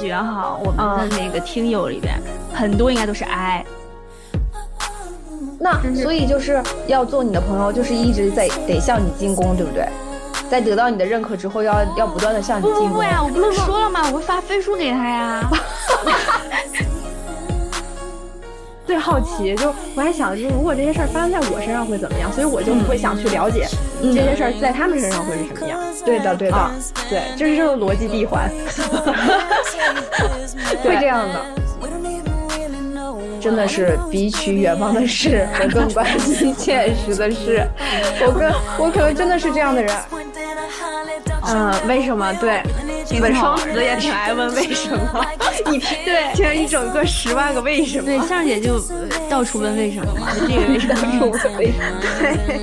觉哈，我们的那个听友里边，很多应该都是 I。那所以就是要做你的朋友，就是一直在得向你进攻，对不对？在得到你的认可之后，要要不断的向你进攻。不不呀，我不是说了吗？我会发飞书给他呀。最好奇，就我还想，就如果这些事儿发生在我身上会怎么样？所以我就会想去了解这些事儿在他们身上会是什么样。对的，对的，对，就是这个逻辑闭环，会这样的。真的是比起远方的事，我更关心 现实的事。我跟我可能真的是这样的人。嗯，为什么？对，本双子也挺爱问为什么。一对，听一整个十万个为什么。对，向姐就到处问为什么嘛，这个为什么，那个为什么。对，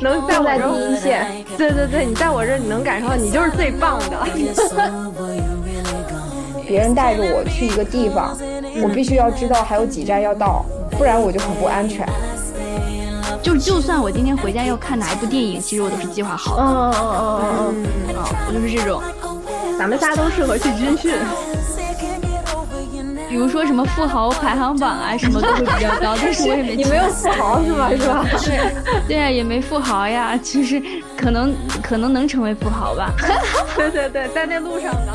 能在我第一线。对对对，你在我这儿，你能感受到你就是最棒的。别人带着我去一个地方，我必须要知道还有几站要到，不然我就很不安全。就就算我今天回家要看哪一部电影，其实我都是计划好的。嗯嗯嗯嗯嗯嗯，啊，我就是这种。咱们仨都适合去军训。比如说什么富豪排行榜啊，什么都会比较高，但是我也没。你没有富豪是吧？是吧？对对呀，也没富豪呀，其实可能可能能成为富豪吧。对对对，在那路上呢。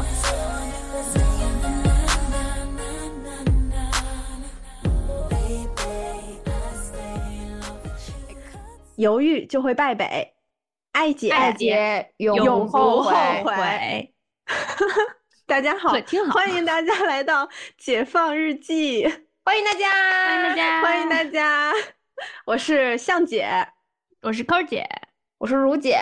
犹豫就会败北，爱姐爱姐永不后悔。大家好，欢迎大家来到解放日记，欢迎大家，欢迎大家，欢迎大家。我是向姐，我是高姐，我是如姐，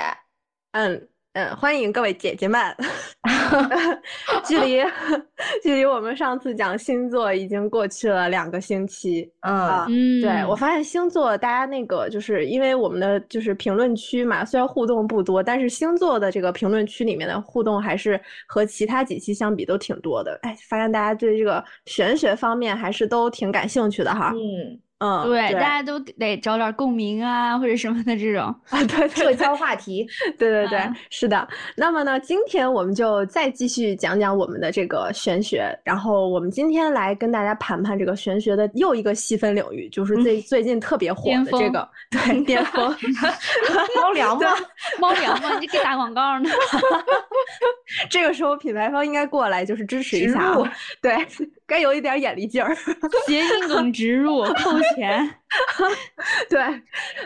嗯。嗯，欢迎各位姐姐们。距离 距离我们上次讲星座已经过去了两个星期。嗯嗯，对我发现星座大家那个就是因为我们的就是评论区嘛，虽然互动不多，但是星座的这个评论区里面的互动还是和其他几期相比都挺多的。哎，发现大家对这个玄学方面还是都挺感兴趣的哈。嗯。嗯，对，大家都得找点共鸣啊，或者什么的这种啊，对，社交话题，对对对，是的。那么呢，今天我们就再继续讲讲我们的这个玄学，然后我们今天来跟大家盘盘这个玄学的又一个细分领域，就是最最近特别火的这个，对，巅峰，猫粮吗？猫粮吗？你给打广告呢？这个时候品牌方应该过来就是支持一下，对，该有一点眼力劲儿，谐音梗植入扣。钱，对，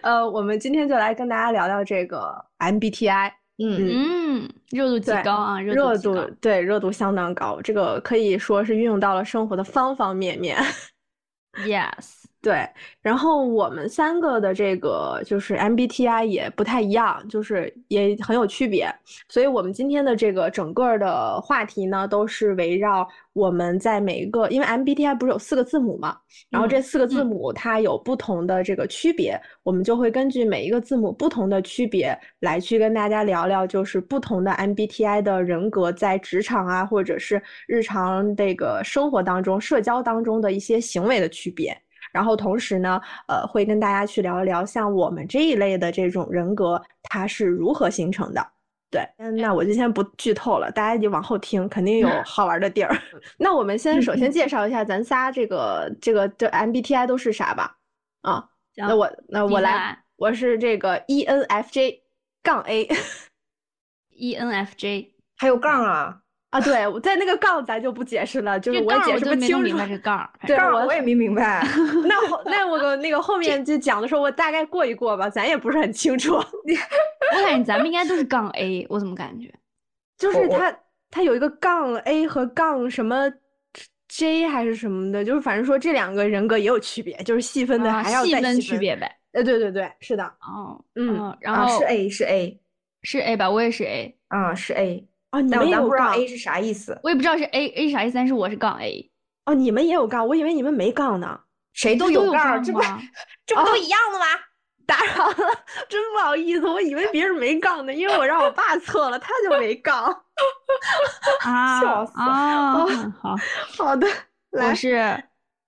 呃，我们今天就来跟大家聊聊这个 MBTI，嗯嗯，热度极高啊，热度对热度相当高，这个可以说是运用到了生活的方方面面。Yes。对，然后我们三个的这个就是 MBTI 也不太一样，就是也很有区别，所以我们今天的这个整个的话题呢，都是围绕我们在每一个，因为 MBTI 不是有四个字母嘛，然后这四个字母它有不同的这个区别，我们就会根据每一个字母不同的区别来去跟大家聊聊，就是不同的 MBTI 的人格在职场啊，或者是日常这个生活当中、社交当中的一些行为的区别。然后同时呢，呃，会跟大家去聊一聊，像我们这一类的这种人格，它是如何形成的。对，嗯，那我就先不剧透了，大家就往后听，肯定有 好玩的地儿。那我们先首先介绍一下咱仨这个这个这 MBTI 都是啥吧？啊，那我那我来，我是这个 ENFJ 杠 A，ENFJ 还有杠啊。啊，对，我在那个杠咱就不解释了，就是我解释不清楚。明白这杠，对，我也没明白。那后那我那个后面就讲的时候，我大概过一过吧，咱也不是很清楚。我感觉咱们应该都是杠 A，我怎么感觉？就是他他有一个杠 A 和杠什么 J 还是什么的，就是反正说这两个人格也有区别，就是细分的还要再细分区别呗。呃，对对对，是的。哦，嗯，然后是 A 是 A 是 A 吧？我也是 A 啊，是 A。哦，你们也不知道 A 是啥意思，我也不知道是 A A 啥意思，但是我是杠 A。哦，你们也有杠，我以为你们没杠呢。谁都有杠，这不这不都一样的吗？打扰了，真不好意思，我以为别人没杠呢，因为我让我爸测了，他就没杠。啊，笑死啊！好好的，我是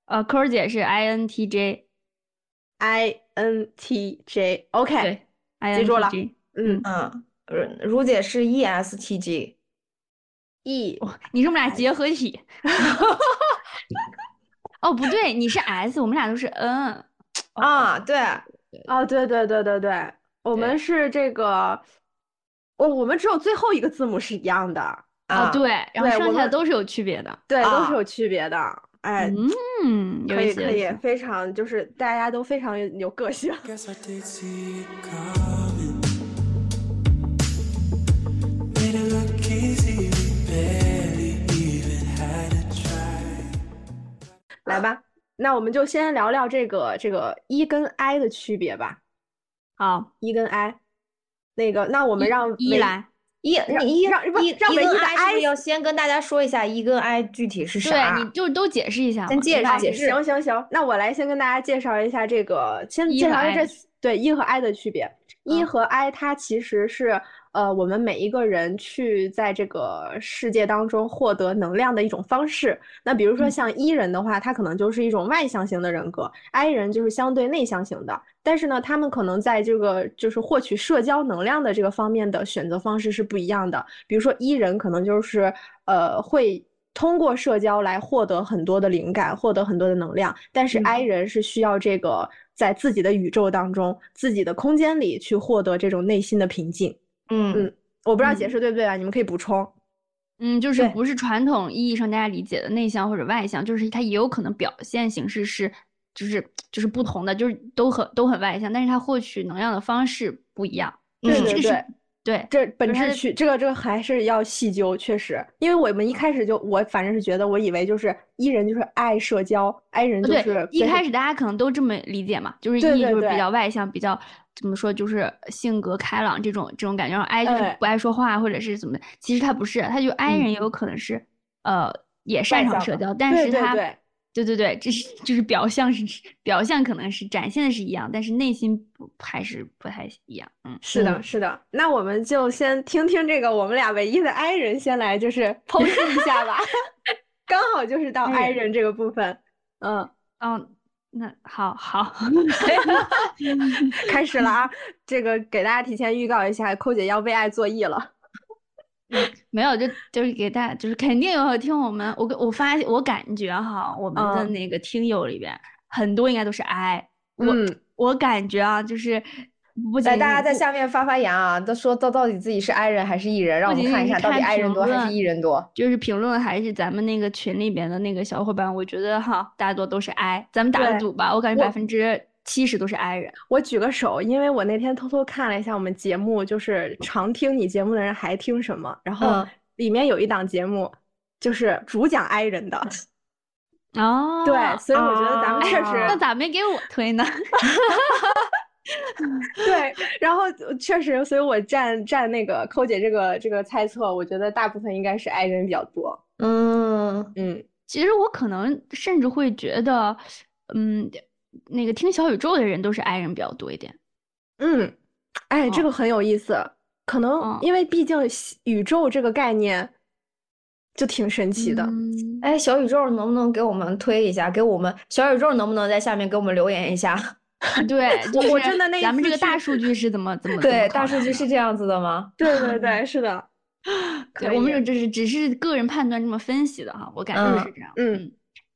呃，扣姐是 I N T J，I N T J，OK，记住了。嗯嗯。如姐是 ESTG，E，你是我们俩结合体。哦，不对，你是 S，我们俩都是 N。啊，对，哦，对对对对对，我们是这个，我我们只有最后一个字母是一样的。啊，对，然后剩下的都是有区别的。对，都啊是有区别的。哎，嗯，有可以可以非常就是大家都非常有个性。来吧，那我们就先聊聊这个这个 E 跟 I 的区别吧。好，E 跟 I，那个，那我们让唯一来。一你一让一让一跟 I 要先跟大家说一下一跟 I 具体是对，啥？你就都解释一下嘛。先介绍解释行行行，那我来先跟大家介绍一下这个，先介绍一下这对 E 和 I 的区别。E 嗯和 I 它其实是呃我们每一个人去在这个世界当中获得能量的一种方式。那比如说嗯像 E 人的话，他可能就是一种外向型的人格；I 人就是相对内向型的。但是呢，他们可能在这个就是获取社交能量的这个方面的选择方式是不一样的。比如说 E 人可能就是呃会通过社交来获得很多的灵感，获得很多的能量，但是嗯 I 人是需要这个在自己的宇宙当中、自己的空间里去获得这种内心的平静。嗯嗯我不知道解嗯释对不对啊？你们可以补充。嗯，就是不是传统意义上大家理解的内向或者外向，就是它也有可能表现形式是，就是就是不同的，就是都很都很外向，但是它获取能量的方式不一样。对对对对，这本质去，这个这个还是要细究，确实，因为我们一开始就我反正是觉得，我以为就是 E 人就是爱社交，I 人就对是，一开始大家可能都这么理解嘛，就是对 E 就是比较外向，比较怎么说，就是性格开朗这种这种感觉，然后 I 就是哎不爱说话或者是怎么的，其实他不是，他就 I 人也有可能是呃也擅长社交，但是他对对对这是就是表象是 表象可能是展现的是一样，但是内心不还是不太一样，嗯。是的，嗯是的。那我们就先听听这个我们俩唯一的 I 人先来，就是剖析一下吧。刚好就是到 I 人这个部分，嗯，哦，那好好，开始了啊。这个给大家提前预告一下，寇姐要为爱作揖了。没有，就就是给大家，就是肯定有听我们，我跟我发现我感觉哈，我们的嗯那个听友里边很多应该都是 I，我嗯，我感觉啊，就是不仅来，大家在下面发发言啊，都说到到底自己是 I 人还是 E 人，让我们看一下到底 I 人多还是 E 人多。就是评论还是咱们那个群里边的那个小伙伴，我觉得哈，大多都是 I，咱们打个赌吧，我感觉我百分之七十都是 I 人。我举个手，因为我那天偷偷看了一下我们节目，就是常听你节目的人还听什么，然后嗯里面有一档节目就是主讲 I 人的，哦，对，所以我觉得咱们确啊实那咋没给我推呢？对，然后确实，所以我站站那个寇姐这个这个猜测，我觉得大部分应该是 I 人比较多。嗯，嗯，其实我可能甚至会觉得，嗯，那个听小宇宙的人都是 I 人比较多一点。嗯，哎，这哦个很有意思，可能嗯因为毕竟宇宙这个概念就挺神奇的。嗯哎，小宇宙能不能给我们推一下？给我们小宇宙能不能在下面给我们留言一下？对，就是我真的那咱们这个大数据是怎么怎么对，大数据是这样子的吗？对对对，是的 对，我们这只是只是个人判断这么分析的哈，我感觉嗯是这样。嗯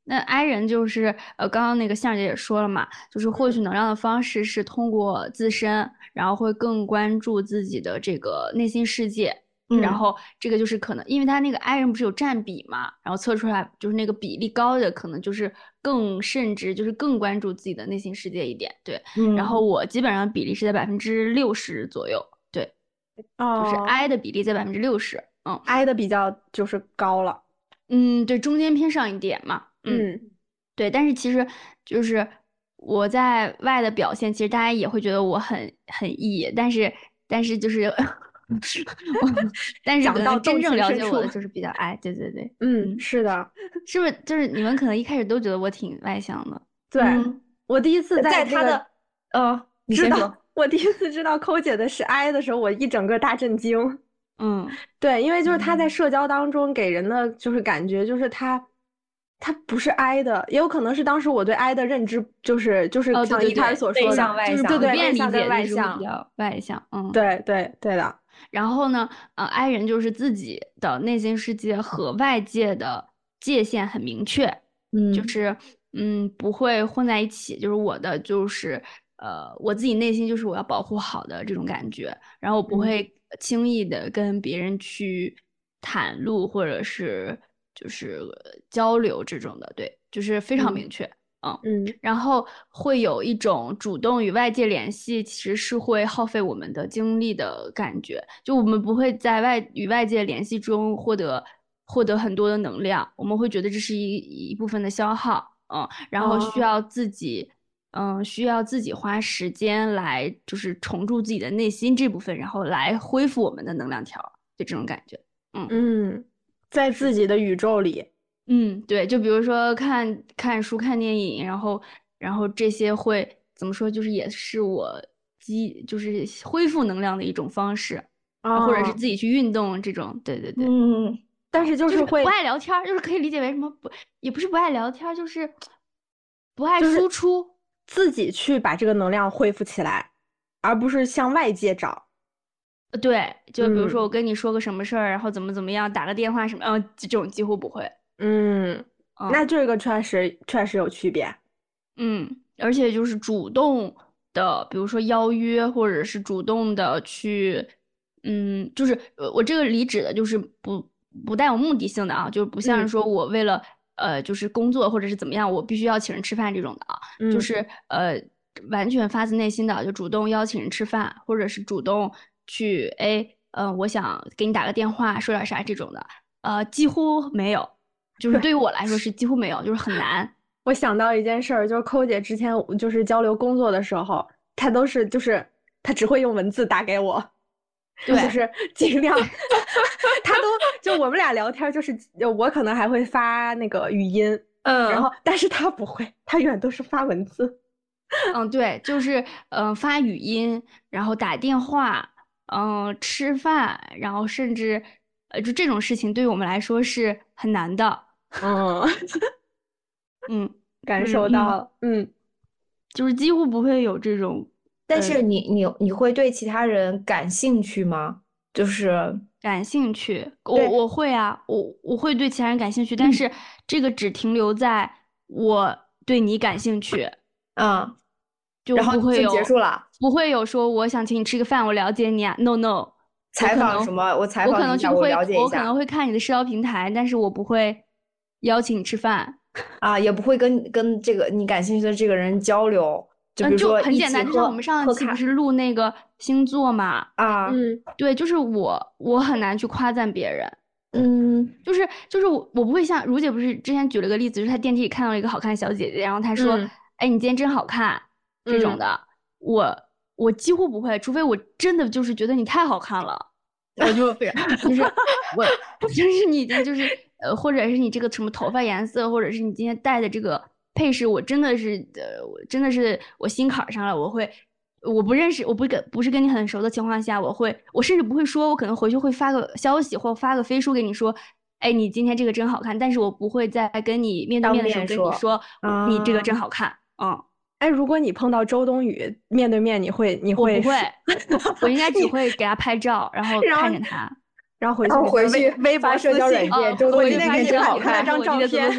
那 I 人就是呃，刚刚那个向姐也说了嘛，就是获取能量的方式是通过自身，然后会更关注自己的这个内心世界。然嗯后这个就是可能，因为他那个 I 人不是有占比嘛，然后测出来就是那个比例高的，可能就是更甚至就是更关注自己的内心世界一点。对，嗯，然后我基本上比例是在百分之六十左右，对，就是哦 I 的比例在百分之六十。嗯 I 的比较就是高了。嗯，对，中间偏上一点嘛。嗯，嗯对，但是其实就是我在外的表现，其实大家也会觉得我很很 E，但是但是就是，但是可讲到动能真正深了解我的就是比较 I，对对对，嗯，是的，是不是？就是你们可能一开始都觉得我挺外向的，对嗯我第一次这个在他的，呃，你知道先说。我第一次知道抠姐的是 I 的时候，我一整个大震惊。嗯 对，因为就是他在嗯社交当中给人的就是感觉，就是他他不是 I 的，也有可能是当时我对 I 的认知就是就是哦对对像一开始所说的，就是对对普遍理内向跟解就是会外向比，较外向，嗯，。对对对的，然后呢，呃，I 人就是自己的内心世界和外界的界限很明确，嗯就是嗯不会混在一起，就是我的就是呃我自己内心就是我要保护好的这种感觉，然后我不嗯会轻易的跟别人去袒露或者是就是呃交流这种的，对，就是非常嗯明确，嗯。嗯然后会有一种主动与外界联系，其实是会耗费我们的精力的感觉。就我们不会在外与外界联系中获得获得很多的能量，我们会觉得这是一一部分的消耗，嗯，然后需哦要自己，嗯，需要自己花时间来就是重铸自己的内心这部分，然后来恢复我们的能量条，就这种感觉。嗯嗯，在自己的宇宙里，嗯，对，就比如说看看书、看电影，然后然后这些会怎么说，就是也是我积就是恢复能量的一种方式，啊或者是哦自己去运动这种，对对对，嗯，但是就就是会不爱聊天，就是可以理解为什么不，也不是不爱聊天，就是不爱就是输出。自己去把这个能量恢复起来，而不是向外界找。呃对，就比如说嗯我跟你说个什么事儿，然后怎么怎么样，打个电话什么，嗯、这种几乎不会。嗯，嗯那这个确实确实有区别。嗯，而且就是主动的，比如说邀约，或者是主动的去，嗯，就是呃我这个离职的就是不不带有目的性的啊，就是不像嗯。是说我为了呃就是工作或者是怎么样，我必须要请人吃饭这种的啊，就嗯。是呃完全发自内心的就主动邀请人吃饭，或者是主动去哎嗯、呃我想给你打个电话说点啥这种的，呃几乎没有，就是对于我来说是几乎没有，就是很难。我想到一件事儿，就是扣姐之前就是交流工作的时候，她都是就是她只会用文字打给我，对 就是尽量，她都就我们俩聊天，就是呃我可能还会发那个语音，嗯，然后但是她不会，她永远都是发文字。嗯，对，就是嗯、呃发语音，然后打电话，嗯、吃饭，然后甚至呃，就这种事情对于我们来说是很难的。嗯，嗯，感受到了，嗯就是几乎不会有这种，但呃是你你你会对其他人感兴趣吗？就是感兴趣。我我会啊，我我会对其他人感兴趣，但嗯是这个只停留在我对你感兴趣，嗯，就不会有结束了。不会有说我想请你吃个饭，我了解你啊，no no。采访什么？我采访我可能就会，了解一下我可能会看你的社交平台，但是我不会邀请你吃饭。啊，也不会跟跟这个你感兴趣的这个人交流，就比嗯，就如说很简单，就像我们上喝咖期不是录那个星座嘛？啊，嗯对，就是我，我很难去夸赞别人，嗯就是就是我，我不会像如姐不是之前举了个例子，就是她电梯里看到了一个好看的小姐姐，然后她说：“嗯哎，你今天真好看。”这种嗯的，我我几乎不会，除非我真的就是觉得你太好看了，我就非常 就是我 就是你已经就是呃，或者是你这个什么头发颜色，或者是你今天戴的这个配饰，我真的是呃，我真的是我心坎儿上了，我会。我不认识，我不跟不是跟你很熟的情况下，我会，我甚至不会说，我可能回去会发个消息或发个飞书给你说，哎，你今天这个真好看，但是我不会在跟你面对面的时候跟你说，你这个真啊好看，嗯，哎，如果你碰到周冬雨面对面，你会你我会不会，我应该只会给他拍照，然后然后看着他，然后回去然后回去微博发社交软件周冬雨那天真 好看张照片。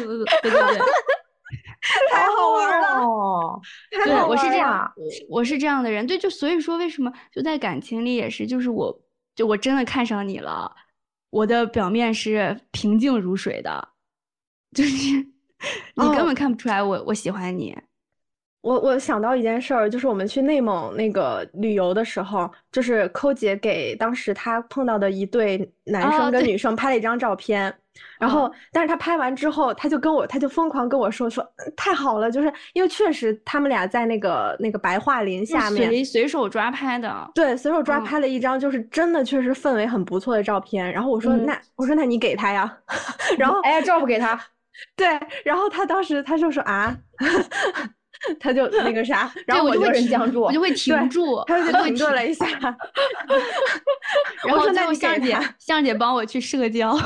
太好玩了，哦，对，我是这样，我我是这样的人，对，就所以说为什么就在感情里也是，就是我就我真的看上你了，我的表面是平静如水的，就是 你根哦本看不出来我我喜欢你，我我想到一件事儿，就是我们去内蒙那个旅游的时候，就是寇姐给当时她碰到的一对男哦生跟女生拍了一张照片，然后哦但是他拍完之后，他就跟我，他就疯狂跟我说说嗯太好了，就是因为确实他们俩在那个那个白桦林下面，随随手抓拍的，对，随手抓嗯。拍了一张，就是真的确实氛围很不错的照片。然后我说嗯那我说那你给他呀，然后哎呀，照不给他，对，然后他当时他就说啊，他就那个啥，然后对我就会僵住我就会停对住，他就会停顿了一下，然后最我说那你给后向姐向姐帮我去社交，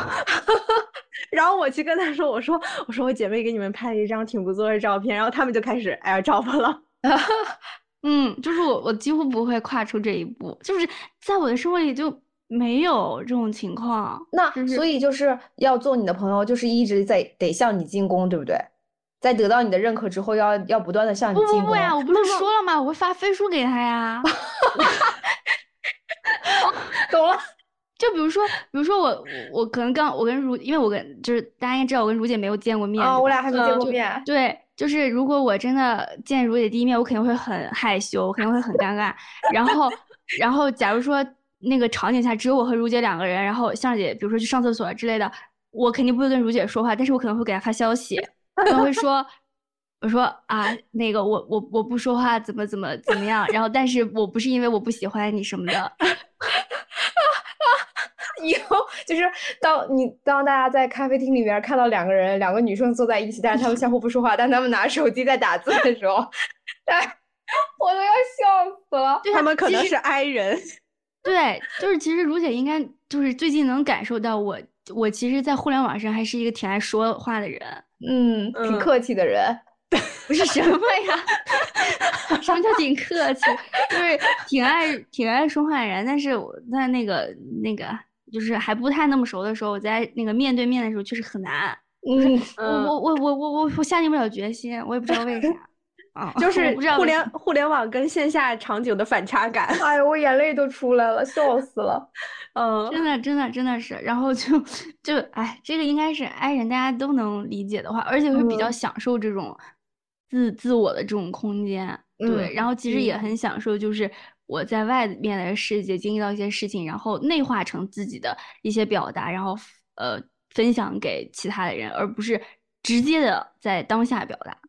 然后我去跟他说，我说我说我姐妹给你们拍了一张挺不错的照片，然后他们就开始哎呀找我了。嗯，就是我我几乎不会跨出这一步，就是在我的生活里就没有这种情况。那就是所以就是要做你的朋友，就是一直在得向你进攻，对不对？在得到你的认可之后，要要不断的向你进攻。不不呀，我不是说了吗？我会发飞书给他呀。懂了。就比如说，比如说我我我可能刚我跟如，因为我跟就是大家应该知道我跟如姐没有见过面啊，对吧我俩还没见嗯过面。对，就是如果我真的见如姐第一面，我肯定会很害羞，我肯定会很尴尬。然后，然后假如说那个场景下只有我和如姐两个人，然后向姐比如说去上厕所之类的，我肯定不会跟如姐说话，但是我可能会给她发消息，可能会说。我说啊，那个我我我不说话，怎么怎么怎么样？然后，但是我不是因为我不喜欢你什么的，以后就是当你当大家在咖啡厅里面看到两个人，两个女生坐在一起，但是她们相互不说话，但她们拿手机在打字的时候，哎，我都要笑死了。对他们可能是 I 人，对，就是其实如姐应该就是最近能感受到我，我其实，在互联网上还是一个挺爱说话的人，嗯，挺嗯客气的人。不是什么呀？什么叫挺客气？就是挺爱挺爱说话的人，但是我在那个那个就是还不太那么熟的时候，我在那个面对面的时候确实很难，嗯，我我我我我我下定不了决心，我也不知道为啥啊，就是互联互联网跟线下场景的反差感。哎呦，我眼泪都出来了，笑死了。嗯，真的，真的，真的是，然后就就哎，这个应该是 i 人大家都能理解的话，而且会比较嗯享受这种自自我的这种空间，对，嗯然后其实也嗯很享受，就是我在外面的世界经历到一些事情，然后内化成自己的一些表达，然后呃分享给其他的人，而不是直接的在当下表达，嗯。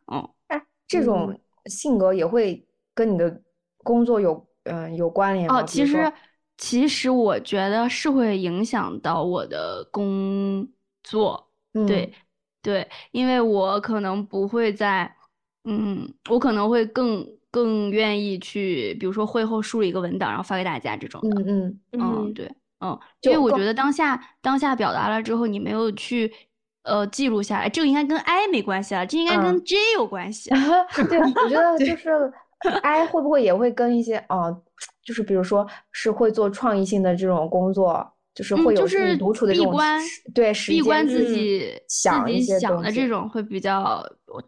这种性格也会跟你的工作有嗯、有关联吗？哦，其实其实我觉得是会影响到我的工作，对嗯。对，因为我可能不会在，嗯，我可能会更更愿意去，比如说会后梳理一个文档，然后发给大家这种的，嗯嗯。嗯，嗯。对，嗯，因为我觉得当下当下表达了之后，你没有去呃记录下来，这个应该跟 I 没关系啊，这应该跟嗯 J 有关系。对，我觉 得就是 I 会不会也会跟一些哦，就是比如说是会做创意性的这种工作，就是会有自己是独处的这种闭关时对时间闭关自己自想一些己想的这种会比较，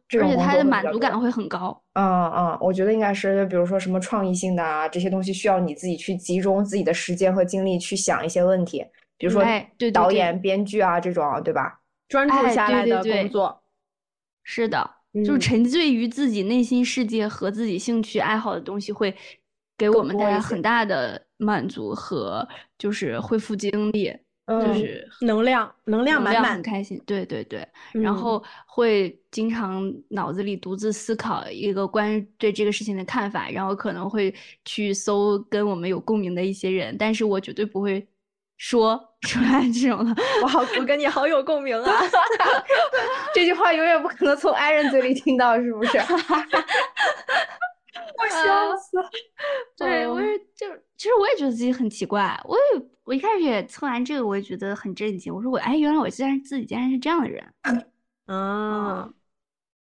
这种而且它的满足感会很高。嗯嗯，我觉得应该是，比如说什么创意性的啊，这些东西需要你自己去集中自己的时间和精力去想一些问题，比如说哎对导演、编剧啊这种，对吧？专注哎下来的对对对工作。是的，就是嗯沉醉于自己内心世界和自己兴趣爱好的东西，会给我们带来很大的满足和就是恢复精力，就嗯是能量能量满满很，开心。对对对，然嗯后会经常脑子里独自思考一个关于对这个事情的看法，然后可能会去搜跟我们有共鸣的一些人，但是我绝对不会说出来这种的。我好，我跟你好有共鸣啊！这句话永远不可能从爱人嘴里听到，是不是？我笑死了。对，我嗯也就其实我也觉得自己很奇怪，我也我一开始也测完这个，我也觉得很震惊。我说我哎，原来我竟然自己竟然是这样的人，嗯，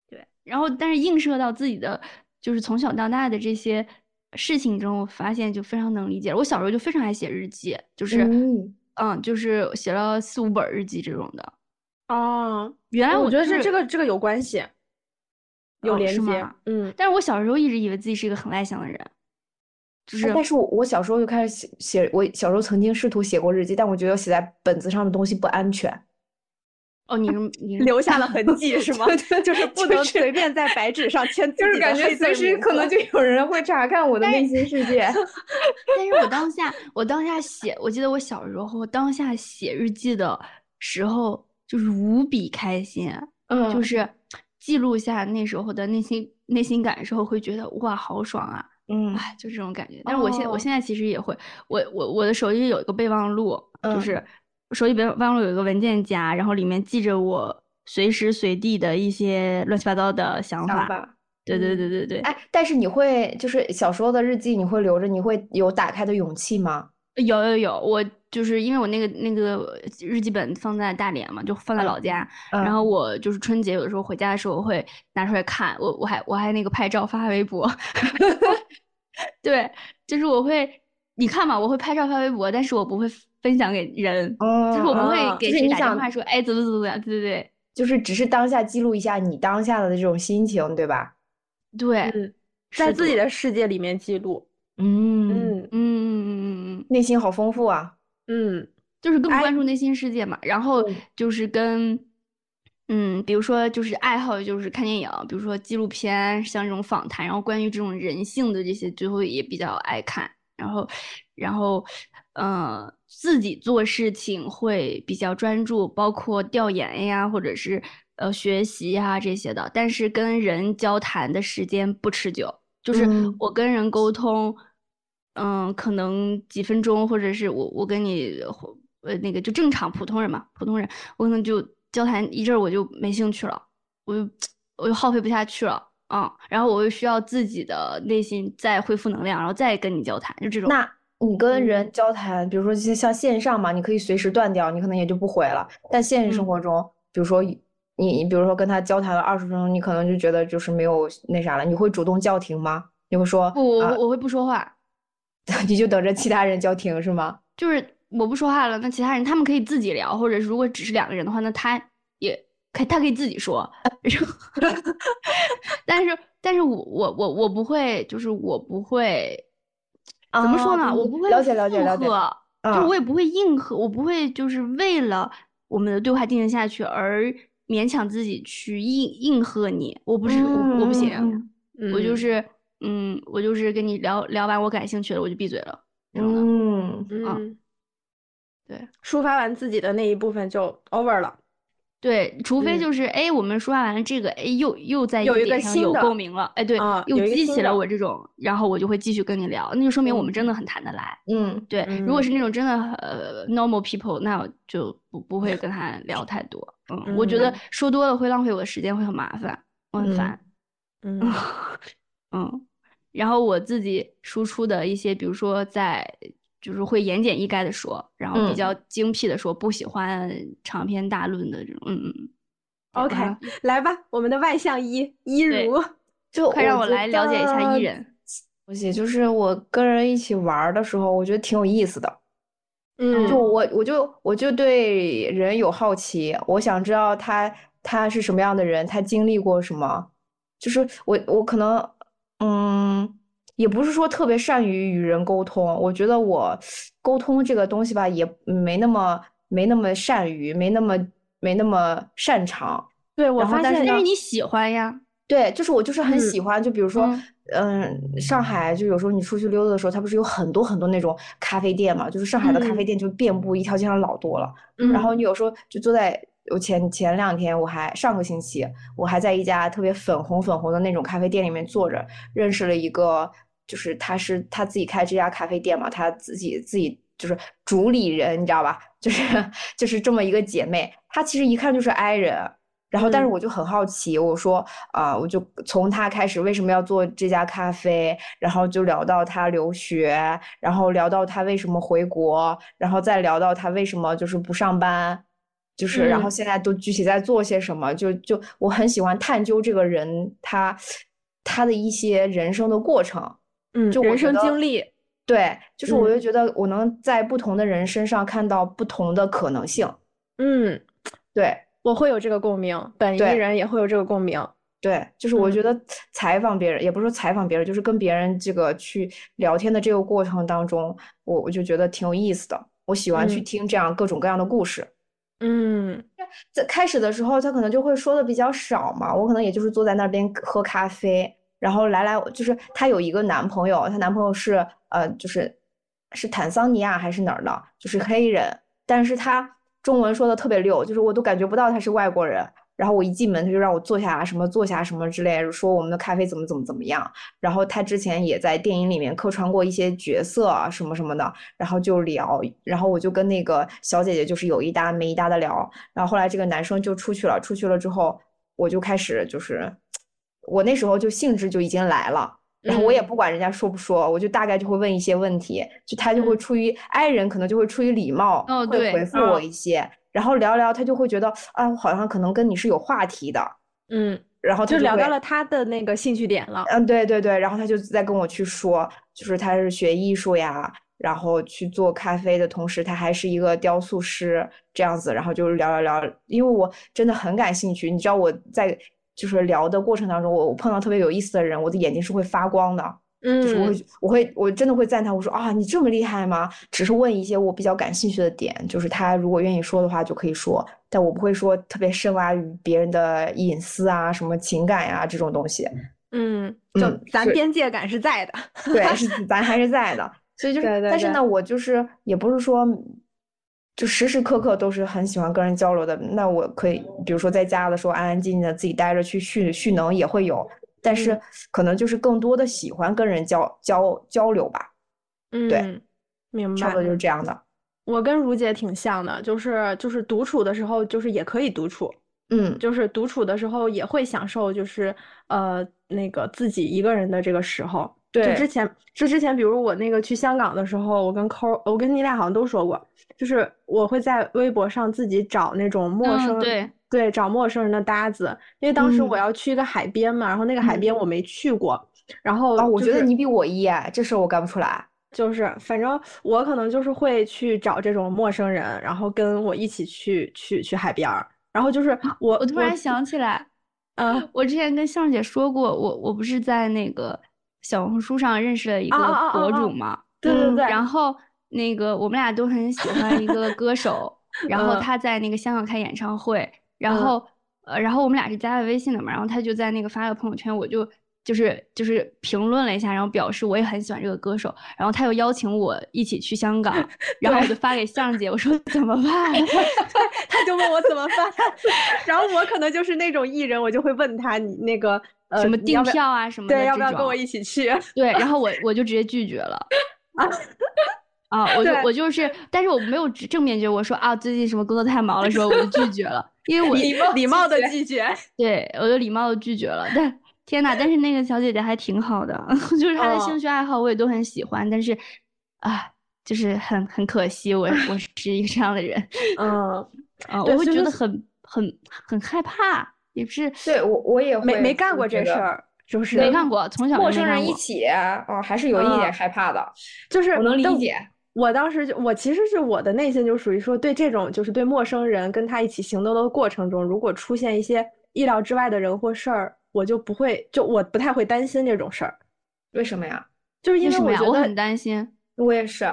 对。然后但是映射到自己的就是从小到大的这些事情中，我发现就非常能理解。我小时候就非常爱写日记，就是嗯嗯就是写了四五本日记这种的。哦，原来我觉得是这这个这个有关系，有哦连接。嗯，但是我小时候一直以为自己是一个很外向的人，就是哎但是我我小时候就开始写写，我小时候曾经试图写过日记，但我觉得写在本子上的东西不安全。哦，你是你是留下了 痕迹是吗？就是不能随便在白纸上签字就是感觉随时可能就有人会查看我的内心世界。但是我当下，我当下写，我记得我小时候当下写日记的时候，就是无比开心，嗯就是记录下那时候的内心内心感受，会觉得哇，好爽啊！嗯哎，就这种感觉。但是我现、哦我现在其实也会，我我我的手机里有一个备忘录，就嗯是手机备忘录有一个文件夹，然后里面记着我随时随地的一些乱七八糟的想法。想法。对对对对对，哎，但是你会就是小时候的日记，你会留着，你会有打开的勇气吗？有有有，我就是因为我那个那个日记本放在大连嘛，就放在老家。嗯然后我就是春节有的时候回家的时候，我会拿出来看。我我还我还那个拍照发微博。对，就是我会，你看嘛，我会拍照发微博，但是我不会分享给人，就是我不会哦给谁打电话说，哎，怎么怎么怎么样，对对对就是只是当下记录一下你当下的这种心情，对吧？对，嗯，在自己的世界里面记录。嗯，嗯嗯嗯嗯嗯嗯，内心好丰富啊。嗯就是更哎关注内心世界嘛，然后嗯就是跟，嗯，比如说就是爱好就是看电影，比如说纪录片，像这种访谈，然后关于这种人性的这些，最后也比较爱看，然后，然后，呃，自己做事情会比较专注，包括调研呀，或者是呃学习呀这些的，但是跟人交谈的时间不持久，就是嗯我跟人沟通。嗯，可能几分钟，或者是我我跟你呃那个就正常普通人嘛，普通人，我可能就交谈一阵儿我就没兴趣了，我就我就耗费不下去了，嗯，然后我又需要自己的内心再恢复能量，然后再跟你交谈，就这种。那你跟人交谈，比如说像像线上嘛，你可以随时断掉，你可能也就不回了。但现实生嗯活中，比如说你你比如说跟他交谈了二十分钟，你可能就觉得就是没有那啥了，你会主动叫停吗？你会说不，我啊我我会不说话，你就等着其他人叫停是吗？就是我不说话了，那其他人他们可以自己聊，或者是如果只是两个人的话，那他也可他可以自己说，但是但是我我我我不会，就是我不会。怎么说呢？啊我不会了解了解了解附和就我也不会硬核，我不会就是为了我们的对话进行下去而勉强自己去应应和你，我不是我我不行，我就是嗯，我就是跟你聊聊完我感兴趣的我就闭嘴了，这种的。嗯嗯，对抒发完自己的那一部分就 over 了。对，除非嗯就是哎，我们说完了这个，哎，又又在有一个点上有新的共鸣了，哎，对啊，又激起了我这种，然后我就会继续跟你聊，那就说明我们嗯真的很谈得来。嗯对，如果嗯是那种真的呃 normal people，那我就不不会跟他聊太多。嗯，我觉得嗯说多了会浪费我的时间，会很麻烦，我很嗯烦。嗯 嗯，然后我自己输出的一些，比如说在就是会言简意赅的说，然后比嗯较精辟的说，不喜欢长篇大论的这种。嗯嗯嗯。OK，来吧，我们的外向一一如，就快让我来了解一下得艺人。东西，就是我跟人一起玩的时候，我觉得挺有意思的。嗯就我我就我就对人有好奇，我想知道他他是什么样的人，他经历过什么。就是我我可能嗯，也不是说特别善于与人沟通，我觉得我沟通这个东西吧，也没那么没那么善于，没那么没那么擅长。对我然后但是发现但是你喜欢呀，对，就是我就是很嗯喜欢，就比如说，嗯嗯，上海就有时候你出去溜达的时候，它不是有很多很多那种咖啡店嘛，就是上海的咖啡嗯店就遍布一条街上老多了。嗯然后你有时候就坐在我前前两天，我还上个星期，我还在一家特别粉红粉红的那种咖啡店里面坐着，认识了一个，就是他是他自己开这家咖啡店嘛，他自己自己就是主理人，你知道吧？就是就是这么一个姐妹，她其实一看就是 i 人。然后，但是嗯我就很好奇，我说啊、我就从她开始为什么要做这家咖啡，然后就聊到她留学，然后聊到她为什么回国，然后再聊到她为什么就是不上班，就是然后嗯现在都具体在做些什么，就就我很喜欢探究这个人他他的一些人生的过程。嗯，就人生经历，对，就是我就嗯觉得我能在不同的人身上看到不同的可能性。嗯，对我会有这个共鸣，本地人也会有这个共鸣。对，就是我嗯觉得采访别人，也不是说采访别人，就是跟别人这个去聊天的这个过程当中，我我就觉得挺有意思的。我喜欢去嗯听这样各种各样的故事。嗯在开始的时候，他可能就会说的比较少嘛，我可能也就是坐在那边喝咖啡，然后来来就是她有一个男朋友，她男朋友是呃就是是坦桑尼亚还是哪儿的，就是黑人，但是他中文说的特别溜，就是我都感觉不到他是外国人。然后我一进门，他就让我坐下，什么坐下什么之类，说我们的咖啡怎么怎么怎么样。然后他之前也在电影里面客串过一些角色啊什么什么的，然后就聊，然后我就跟那个小姐姐就是有一搭没一搭的聊。然后后来这个男生就出去了，出去了之后，我就开始就是，我那时候就兴致就已经来了，然后我也嗯。不管人家说不说，我就大概就会问一些问题，就他就会嗯。出于爱人可能就会出于礼貌，会哦对回复我嗯。一些，然后聊聊他就会觉得啊，我好像可能跟你是有话题的，嗯，然后他就聊到了他的那个兴趣点了。嗯，对对对，然后他就在跟我去说，就是他是学艺术呀，然后去做咖啡的同时，他还是一个雕塑师这样子，然后就是聊聊聊，因为我真的很感兴趣，你知道我在就是聊的过程当中，我我碰到特别有意思的人，我的眼睛是会发光的，就是我嗯会我会我真的会赞叹，我说啊，你这么厉害吗？只是问一些我比较感兴趣的点，就是他如果愿意说的话就可以说，但我不会说特别深挖于别人的隐私啊、什么情感呀、这种东西。嗯，就咱边界感是在的。对，是咱还是在的，所以就是，对对对但是呢，我就是也不是说，就时时刻刻都是很喜欢跟人交流的。那我可以，比如说在家的时候安安静静的自己待着去蓄蓄能也会有，但是嗯可能就是更多的喜欢跟人交交交流吧，嗯，对明白差不。多就是这样的。我跟如姐挺像的，就是就是独处的时候，就是也可以独处，嗯就是独处的时候也会享受，就是呃那个自己一个人的这个时候。就之前就之前，比如我那个去香港的时候，我跟抠，我跟你俩好像都说过，就是我会在微博上自己找那种陌嗯生，对。对，找陌生人的搭子，因为当时我嗯。要去一个海边嘛，然后那个海边嗯我没去过，然后啊，我就是觉得你比我一哎，这事儿我干不出来。就是反正我可能就是会去找这种陌生人，然后跟我一起去去去海边儿，然后就是我我突然想起来，嗯我之前跟向姐说过，我我不是在那个小红书上认识了一个啊啊啊博啊主嘛，嗯对对对，然后那个我们俩都很喜欢一个歌手，然后嗯。他在那个香港开演唱会，然嗯。后呃，然后我们俩是加了微信的嘛，然后他就在那个发了朋友圈，我就就是就是评论了一下，然后表示我也很喜欢这个歌手，然后他又邀请我一起去香港，然后我就发给向姐，我说 怎么办？他就问我怎么办，然后我可能就是那种艺人，我就会问他你那个呃什么订票啊什么的对，要不要跟我一起去？对，然后我我就直接拒绝了。啊，我就我就是，但是我没有正面拒绝，我说啊，最近什么工作太忙了，说我就拒绝了，因为我礼礼貌的拒绝，对我就礼貌的拒绝了。但天呐，但是那个小姐姐还挺好的，就是她的兴哦趣爱好我也都很喜欢，但是啊，就是很很可惜，我我是一个这样的人，嗯，啊，我会觉得很很很害怕，也不是对我我也没会没干过这事儿，就是没干过，从小陌生人一起，哦，还是有一点嗯害怕的。就是我能理解我当时就，我其实是我的内心就属于说，对这种就是对陌生人跟他一起行动的过程中，如果出现一些意料之外的人或事儿，我就不会，就我不太会担心这种事儿，为什么呀？就是因？为我觉得我很担心。我也是。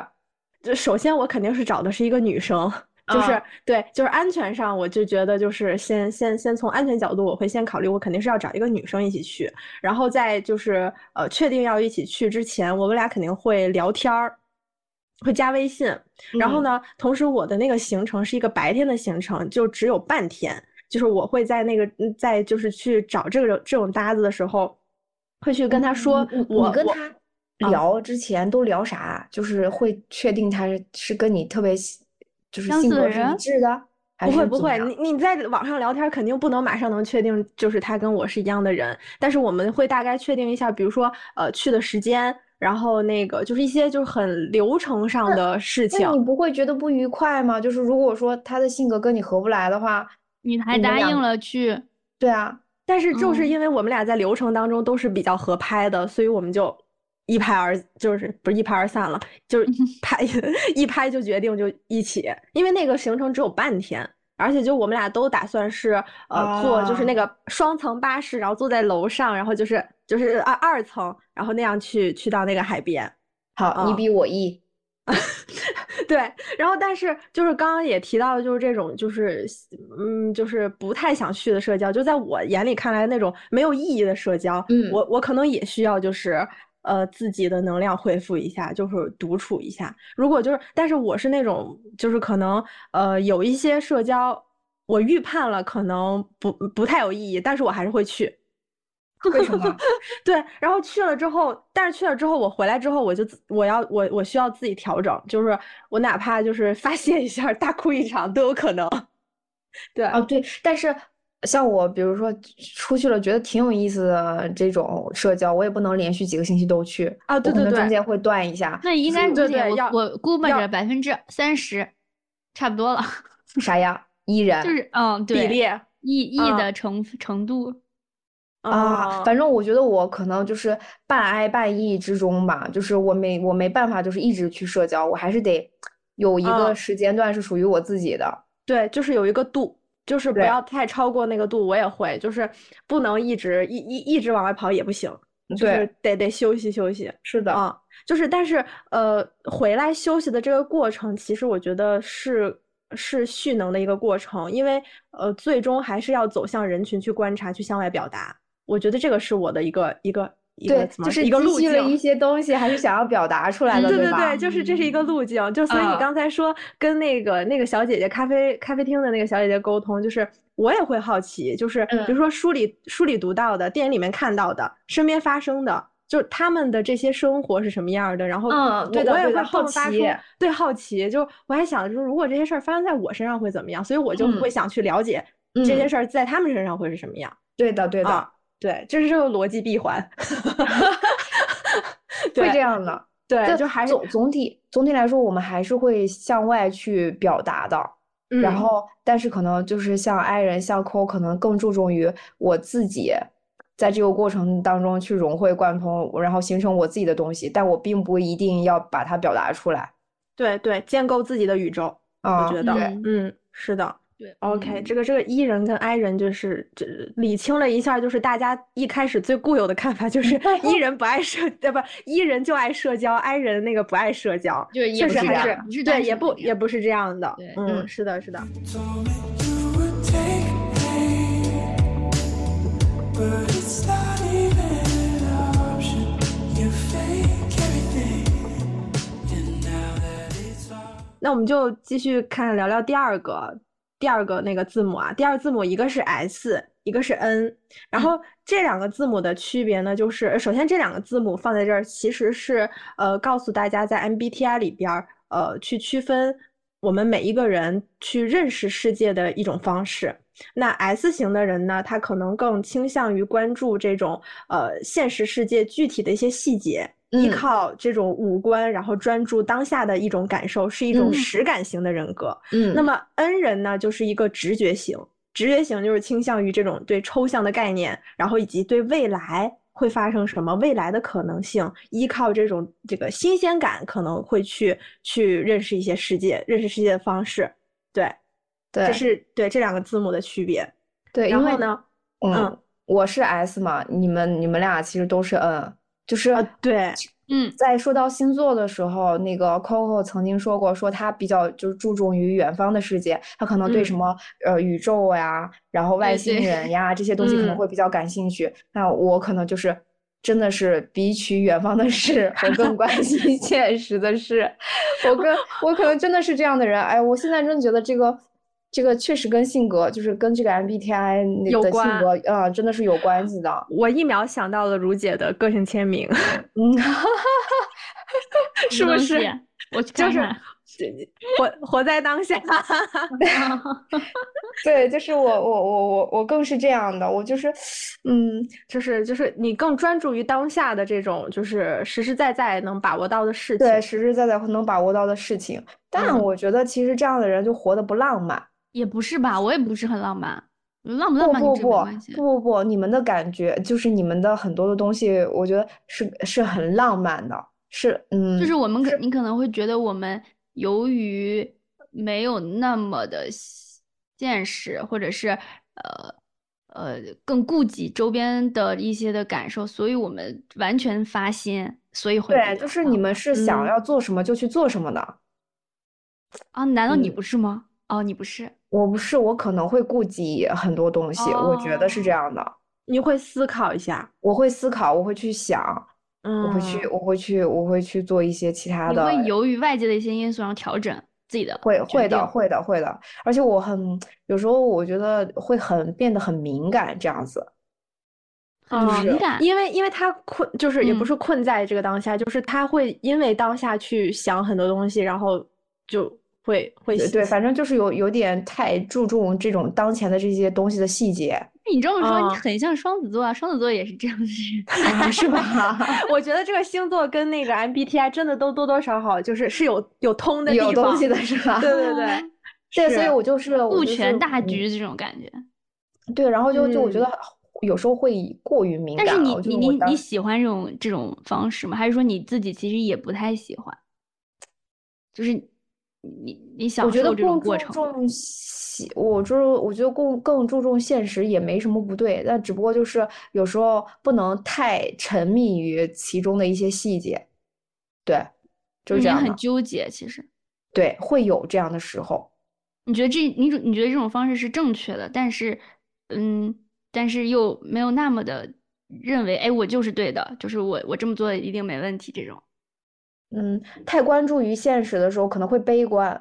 就首先我肯定是找的是一个女生，就是、啊对，就是安全上，我就觉得就是先先先从安全角度，我会先考虑，我肯定是要找一个女生一起去，然后再就是呃确定要一起去之前，我们俩肯定会聊天儿，会加微信，然后嗯。呢，同时我的那个行程是一个白天的行程，就只有半天，就是我会在那个嗯在就是去找这个这种搭子的时候，会去跟他说我跟他聊之前都聊啥？就是会确定他是是跟你特别喜就是相性格是一似的人致的，不会不会，你你在网上聊天肯定不能马上能确定就是他跟我是一样的人，但是我们会大概确定一下，比如说呃去的时间，然后那个就是一些就是很流程上的事情那。你不会觉得不愉快吗？就是如果说他的性格跟你合不来的话，你还答应了去，对啊，但是就是哦因为我们俩在流程当中都是比较合拍的，所以我们就一拍而就是不是一拍而散了，就是拍 一拍就决定就一起，因为那个行程只有半天。而且就我们俩都打算是呃坐就是那啊个双层巴士，然后坐在楼上，然后就是就是二二层，然后那样去去到那个海边。好，你啊比我一，对，然后但是就是刚刚也提到，就是这种就是嗯，就是不太想去的社交，就在我眼里看来那种没有意义的社交，嗯我我可能也需要就是呃自己的能量恢复一下，就是独处一下。如果就是，但是我是那种就是可能呃有一些社交我预判了可能不不太有意义，但是我还是会去。为什么？对，然后去了之后，但是去了之后，我回来之后，我就我要我我需要自己调整，就是我哪怕就是发泄一下，大哭一场都有可能。对，哦，对，但是像我，比如说出去了，觉得挺有意思的这种社交，我也不能连续几个星期都去啊对对对中间会断一下。那应该对对要我估摸着百分之三十，差不多了。啥呀？E 人就是嗯，对，比例 E E 啊的程程度，啊，哦反正我觉得我可能就是半爱半 E 之中吧，就是我没我没办法，就是一直去社交，我还是得有一个啊时间段是属于我自己的。对，就是有一个度，就是不要太超过那个度。我也会，就是不能一直一一一直往外跑也不行，就是得得休息休息。是的，啊，就是但是呃，回来休息的这个过程，其实我觉得是是蓄能的一个过程，因为呃，最终还是要走向人群去观察，去向外表达。我觉得这个是我的一个一个一个对，就是一个路积蓄了一径。些东西，还是想要表达出来的，吧？对对对，就是这是一个路径。就所以你啊刚才说跟那个那个小姐姐咖啡咖啡厅的那个小姐姐沟通，就是我也会好奇，就是比如嗯说书里书里读到的，电影里面看到的，身边发生的，就是他们的这些生活是什么样儿的，然后嗯我我也会好迸发出奇对好奇，就我还想，就是如果这些事儿发生在我身上会怎么样，所以我就嗯会想去了解这些嗯事儿在他们身上会是什么样。对的，对的，啊，对，就是这个逻辑闭环。会这样的。对，就还是总总体总体来说，我们还是会向外去表达的。然嗯后，但是可能就是像 i 人、像 Co，可能更注重于我自己在这个过程当中去融会贯通，然后形成我自己的东西，但我并不一定要把它表达出来对对，建构自己的宇宙，啊。我觉得，对嗯，是的。对。OK，嗯。这个这个 E 人跟 I 人就是这理清了一下，就是大家一开始最固有的看法，就是 E 人不爱社，呃不，E 人就爱社交，I 人那个不爱社交，就确实还是是对，也不也不是这样的。对，嗯，嗯是的，是的.那我们就继续看聊聊第二个第二个那个字母啊，第二个字母一个是 S，一个是 N，然后这两个字母的区别呢，就是呃首先这两个字母放在这儿，其实是呃告诉大家在 MBTI 里边儿呃去区分我们每一个人去认识世界的一种方式。那 S 型的人呢，他可能更倾向于关注这种呃现实世界具体的一些细节，依嗯靠这种五官，然后专注当下的一种感受，是一种嗯实感型的人格。嗯，那么 N 人呢，就是一个直觉型，直觉型就是倾向于这种对抽象的概念，然后以及对未来会发生什么、未来的可能性，依靠这种这个新鲜感，可能会去去认识一些世界，认识世界的方式。对，对这是对这两个字母的区别。对，然后呢，嗯嗯，我是 S 嘛，你们你们俩其实都是 N，就是啊，对，嗯，在说到星座的时候，那个 Coco 曾经说过，说他比较就是注重于远方的世界，他可能对什嗯么、呃宇宙呀，然后外星人呀这些 东西可能嗯会比较感兴趣。那我可能就是真的是比起远方的事，我更关心 现实的事。我跟我可能真的是这样的人。哎，我现在真的觉得这个。这个确实跟性格，就是跟这个 MBTI 那的性有关格，啊、真的是有关系的。我一秒想到了如姐的个性签名，嗯，是不是？我就是。活活在当下。对，就是我我我我我更是这样的，我就是，嗯，就是就是你更专注于当下的这种，就是实实在在能把握到的事情。对，实实在在能把握到的事情。但嗯我觉得其实这样的人就活得不浪漫。也不是吧，我也不是很浪漫，浪不浪漫跟这不不不。不你们的感觉就是你们的很多的东西，我觉得是是很浪漫的，是嗯，就是我们可你可能会觉得我们由于没有那么的现实，或者是呃呃更顾及周边的一些的感受，所以我们完全发心，所以会对，就是你们是想嗯要做什么就去做什么的。啊？难道你嗯不是吗？哦，你不是。我不是，我可能会顾及很多东西，我觉得是这哦样的。你会思考一下，我会思考，我会去想，嗯，我会去，我会去，我会去做一些其他的。你会由于外界的一些因素，然后调整自己的会会的，会的，会的。而且我很有时候我觉得会很变得很敏感，这样子。很嗯敏感。因为因为他困，就是也不嗯是困在这个当下，就是他会因为当下去想很多东西，然后就会会对对，反正就是有有点太注重这种当前的这些东西的细节你这么说，你啊很像双子座啊，双子座也是这样的人。啊，是吧？我觉得这个星座跟那个 MBTI 真的都多多少少就是是有有通的地方，有东西的是吧？对对对，对，所以我就是我顾就是全大嗯局这种感觉。对，然后就就我觉嗯得有时候会过于敏感了。但是你你你你喜欢这种这种方式吗？还是说你自己其实也不太喜欢？就是你你想我觉得受这种更注过程吗？重现，我就是我觉得更更注重现实也没什么不对，但只不过就是有时候不能太沉迷于其中的一些细节，对，就是这样很，纠结，其实对，会有这样的时候。你觉得这你你觉得这种方式是正确的，但是嗯，但是又没有那么的认为，哎，我就是对的，就是我我这么做一定没问题这种。嗯，太关注于现实的时候可能会悲观，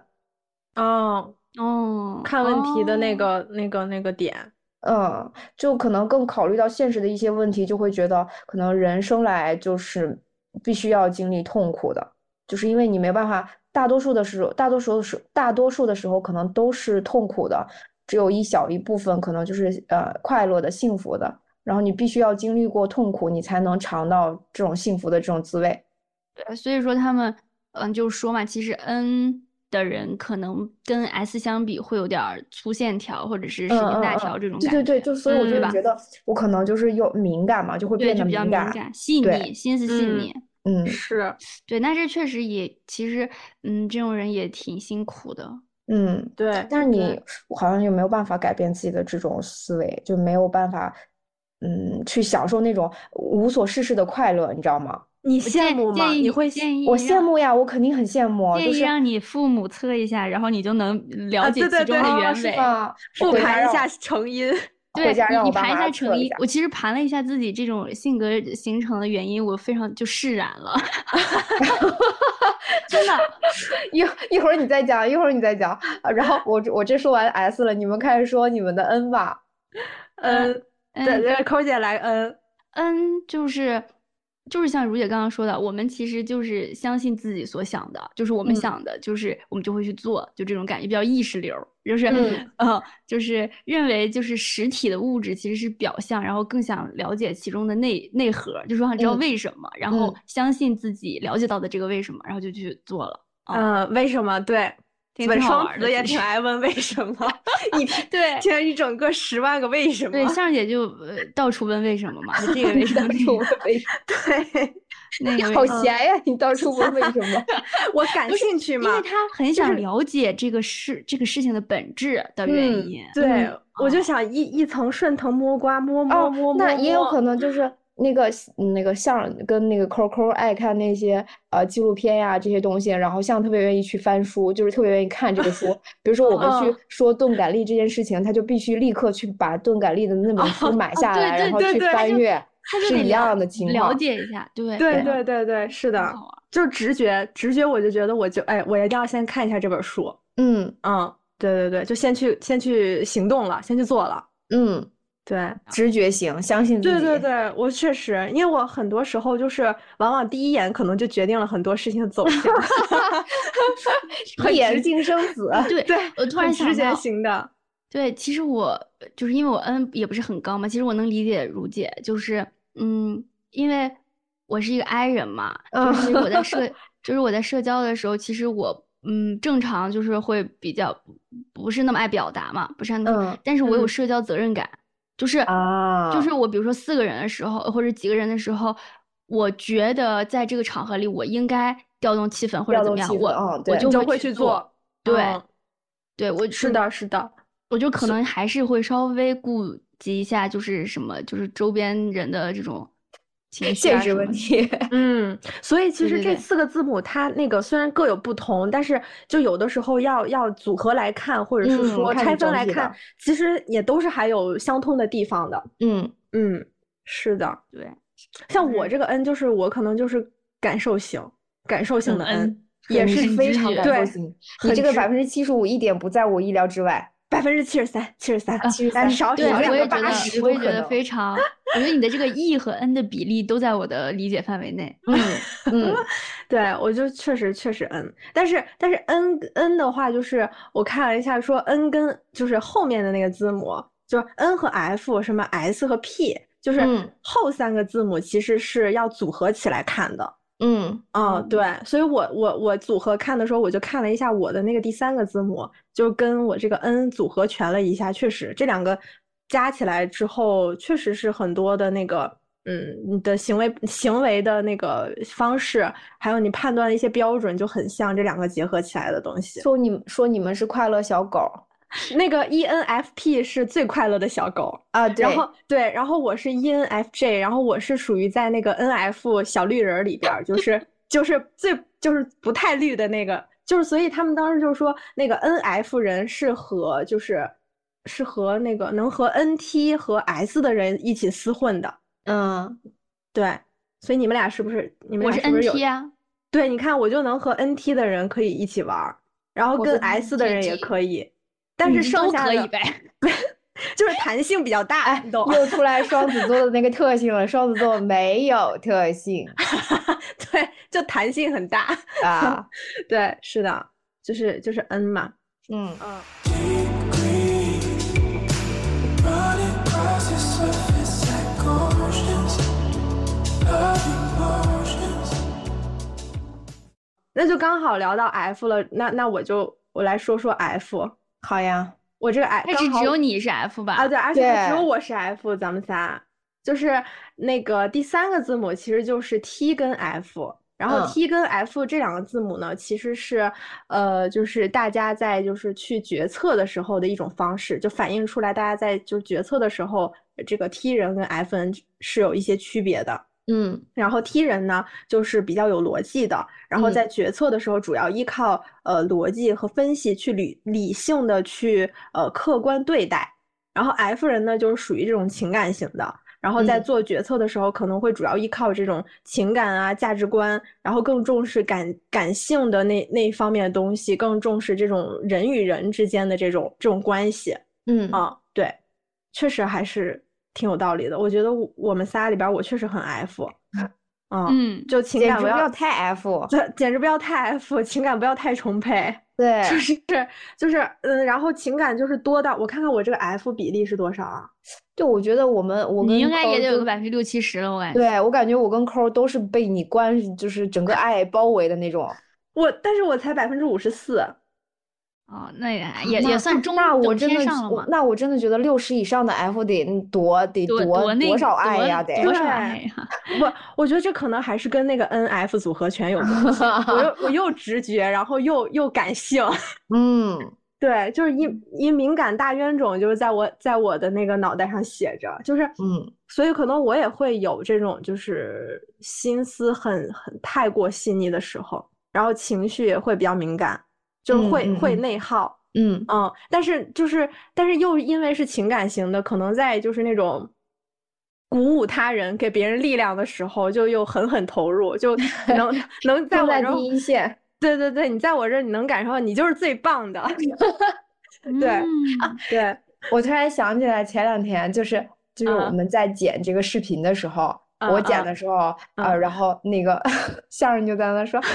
哦，哦，看问题的那哦个、那个那个点，嗯，就可能更考虑到现实的一些问题，就会觉得可能人生来就是必须要经历痛苦的，就是因为你没办法，大多数的时候，大多数的时大多数的时候可能都是痛苦的，只有一小一部分可能就是呃快乐的、幸福的，然后你必须要经历过痛苦，你才能尝到这种幸福的这种滋味。对，所以说他们嗯就说嘛，其实 N 的人可能跟 S 相比会有点儿粗线条或者是神经大条这种感对对对，就所以我就觉得我可能就是有敏感嘛，就会，变得比较敏感。细腻、心思细嗯腻。嗯是，对，那这确实也其实嗯，这种人也挺辛苦的。嗯，对，但是你好像又没有办法改变自己的这种思维，就没有办法，嗯，去享受那种无所事事的快乐，你知道吗？你羡慕吗？你会建议我羡慕呀，我肯定很羡慕，建议就是让你父母测一下，然后你就能了啊解其中的原委。复盘一下成因。对你，盘一下成因。我其实盘了一下自己这种性格形成的原因，我非常就释然了，真的。一一会儿你再讲，一会儿你再讲，啊然后我这我这说完 S 了，你们开始说你们的 N 吧。嗯，对嗯对，扣姐来 N。N，就是就是像如姐刚刚说的，我们其实就是相信自己所想的，就是我们嗯。想的，就是我们就会去做，就这种感觉比较意识流，就是嗯。呃，就是认为就是实体的物质其实是表象，然后更想了解其中的内内核，就说想知道嗯为什么，然后嗯相信自己了解到的这个为什么，然后就去做了。啊，呃，为什么？对，挺本双子也挺爱问为什么，一对天一整个十万个为什么。对，向姐就呃到处问为什么嘛，就这个为什么 那个为什么对，你那个好闲呀，你到处问为什么？我感兴趣嘛因为。他很想了解这个事这个事情的本质的原嗯因。对，嗯我就想一一层顺藤摸瓜，摸摸哦摸，摸那也有可能就是那个嗯那个像跟那个扣扣爱看那些呃纪录片呀这些东西，然后像特别愿意去翻书，就是特别愿意看这个书。比如说我们去嗯说钝感力这件事情，他就必须立刻去把钝感力的那本书买下来，然后去对对就翻阅，是一样了的情了。解一下，对对对对是的就直觉，直觉我就觉得我就哎，我一定要先看一下这本书。嗯嗯，对对对，就先去先去行动了，先去做了。嗯，对，直觉型，相信自己。对对对，我确实，因为我很多时候就是往往第一眼可能就决定了很多事情的走向 一眼定生死。对对，我突然想直觉型的。对，其实我就是因为我 N 也不是很高嘛，其实我能理解如姐，就是嗯，因为我是一个 I 人嘛，就是我在社 就是我在社交的时候，其实我嗯正常就是会比较不是那么爱表达嘛，不是那么，嗯但是我有嗯社交责任感，就是啊就是我比如说四个人的时候或者几个人的时候，我觉得在这个场合里我应该调动气氛或者怎么样，我我就会去做做，对嗯对，我是的，是的，我就可能还是会稍微顾及一下，就是什么，就是周边人的这种情绪现实。问题。嗯，所以其实这四个字母它那个虽然各有不同，但是就有的时候要要组合来看，或者是说拆分来看其实也都是还有相通的地方的。嗯嗯，是的，对，像我这个 N 就是我可能就是感受型，感受型的 N，N 也是非常感受对型，你这个百分之七十五一点不在我意料之外。百分之七十三，七十三，七十三少对，少两个我也觉得80，我也觉得都可能非常我觉得你的这个 E 和 N 的比例都在我的理解范围内。嗯嗯，对，我就确实确实 N，但是但是 N N 的话，就是我看了一下，说 N 跟就是后面的那个字母，就是 N 和 F，什么 S 和 P，就是嗯后三个字母其实是要组合起来看的。嗯嗯，对，所以我我我组合看的时候，我就看了一下我的那个第三个字母，就跟我这个 N 组合全了一下，确实这两个加起来之后，确实是很多的那个，嗯，你的行为行为的那个方式，还有你判断的一些标准，就很像这两个结合起来的东西。说你们说你们是快乐小狗那个 E ENFP 是最快乐的小狗，啊，对，然后对，然后我是 E ENFJ，然后我是属于在那个 NF 小绿人里边，就是 就是最就是不太绿的那个，就是所以他们当时就说那个 NF 人是和就是是和那个能和 NT 和 S 的人一起厮混的，嗯对，所以你们俩是不是你们俩是不是啊，对，你看我就能和 NT 的人可以一起玩儿，然后跟 S 的人也可以，但是剩下的可以呗。就是弹性比较大，你懂？又出来双子座的那个特性了，双子座没有特性 对，就弹性很大。啊，对，是的，就是就是 N 嘛。嗯。嗯，那就刚好聊到 F 了，那那我就我来说说 F。好呀，我这个 F 但是刚好只有你是 F 吧？啊，对，而且只有我是 F，咱们仨就是那个第三个字母其实就是 T 跟 F。然后嗯 T 跟 F 这两个字母呢，其实是，呃，就是大家在就是去决策的时候的一种方式，就反映出来大家在就是决策的时候，这个 T 人跟 F 人是有一些区别的。嗯。然后 T 人呢，就是比较有逻辑的，然后嗯在。决策的时候，主要依靠呃逻辑和分析去理理性的去呃客观对待。然后 F 人呢，就是属于这种情感型的，然后在嗯。做决策的时候，可能会主要依靠这种情感啊、价值观，然后更重视感感性的那那一方面的东西，更重视这种人与人之间的这种这种关系。嗯。啊，对，确实还是挺有道理的。我觉得我我们仨里边，我确实很 F，嗯，嗯，就情感不要，不要太 F，这简直不要太 F，情感不要太充沛，对，就是就是嗯，然后情感就是多到我看看我这个 F 比例是多少啊？就我觉得我们我跟你应该也得有个百分之六七十了，我感觉。对我感觉我跟抠都是被你关，就是整个爱包围的那种。我但是我才百分之五十四，哦，那也也也算中等那我真的那我真的觉得六十以上的 F 得嗯多得多多少爱呀得。多少对爱呀？不，我觉得这可能还是跟那个 NF 组合拳有关系。我又 我又直觉，然后又又感性。嗯对，就是一一敏感大冤种，就是在我在我的那个脑袋上写着，就是，嗯所以可能我也会有这种就是心思很很太过细腻的时候，然后情绪也会比较敏感，就是会、会内耗，嗯嗯，但是就是但是又因为是情感型的，可能在就是那种。鼓舞他人、给别人力量的时候，就又狠狠投入，就 能能在我这第一线。对对对，你在我这儿，你能感受到你就是最棒的。对嗯对，我突然想起来，前两天就是就是我嗯们在剪这个视频的时候，我剪的时候，呃，嗯然后那个相声就在那说啊，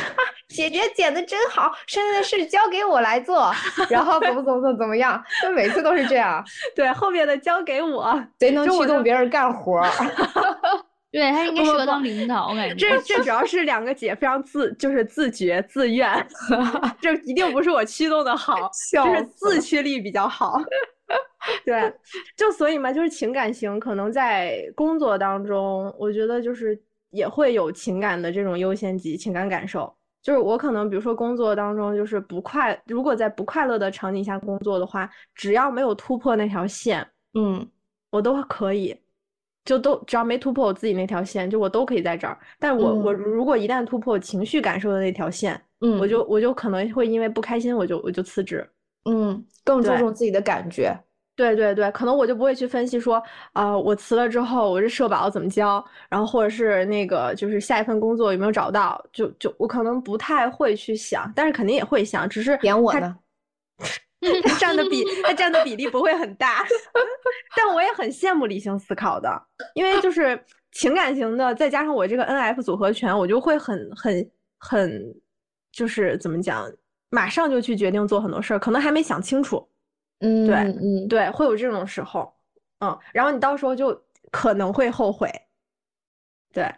姐姐剪的真好，剩下的事交给我来做，然后怎么怎么怎么怎么样，就每次都是这样，对，后面的交给我。贼能驱动别人干活儿。对他应该适合当领导，我感觉。这这主要是两个姐非常自，就是自觉自愿，这一定不是我驱动的好，就是自驱力比较好。对，就所以嘛，就是情感型，可能在工作当中，我觉得就是也会有情感的这种优先级，情感感受。就是我可能比如说工作当中就是不快，如果在不快乐的场景下工作的话，只要没有突破那条线，嗯我都可以，就都只要没突破我自己那条线，就我都可以在这儿。但我、我嗯如果一旦突破我情绪感受的那条线，嗯，我就我就可能会因为不开心，我就我就辞职。嗯更注重自己的感觉。对对对，可能我就不会去分析说，啊、我辞了之后我这社保怎么交，然后或者是那个就是下一份工作有没有找到，就就我可能不太会去想，但是肯定也会想，只是点我的？它 占的比它占的比例不会很大，但我也很羡慕理性思考的，因为就是情感型的，再加上我这个 NF 组合拳，我就会很很很，就是怎么讲，马上就去决定做很多事儿，可能还没想清楚，嗯，对嗯，对，会有这种时候，嗯，然后你到时候就可能会后悔，对，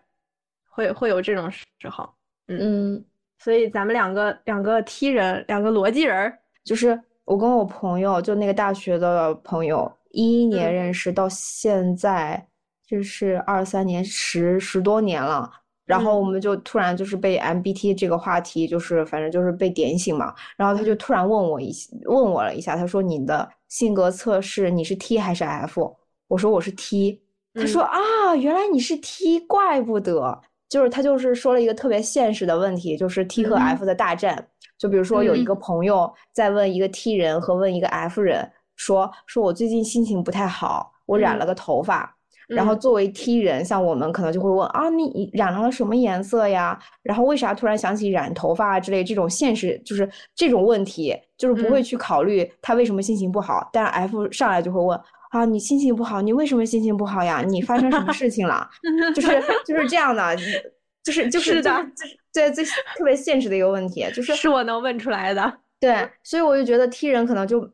会会有这种时候，嗯，所以咱们两个两个 T 人，两个逻辑人儿，就是我跟我朋友，就那个大学的朋友，一一年嗯。认识到现在，这是二三年，十十多年了。然后嗯我们就突然就是被 MBT 这个话题，就是反正就是被点醒嘛。然后他就突然问我一问我了一下，他说你的性格测试你是 T 还是 F？我说我是 T。他说啊，原来你是 T，怪不得。就是他就是说了一个特别现实的问题，就是 T 和嗯 F 的大战。就比如说有一嗯个朋友在问一个 T 人和问一个 F 人，说说我最近心情不太好，我染嗯了个头发。然后嗯作为 T 人，像我们可能就会问啊，你染了什么颜色呀？然后为啥突然想起染头发啊之类这种现实，就是这种问题，就是不会嗯去考虑他为什么心情不好。但是 F 上来就会问啊，你心情不好，你为什么心情不好呀？你发生什么事情了？就是就是这样的，就是就是是的就是对最特别现实的一个问题，就是是我能问出来的，对，所以我就觉得 T 人可能就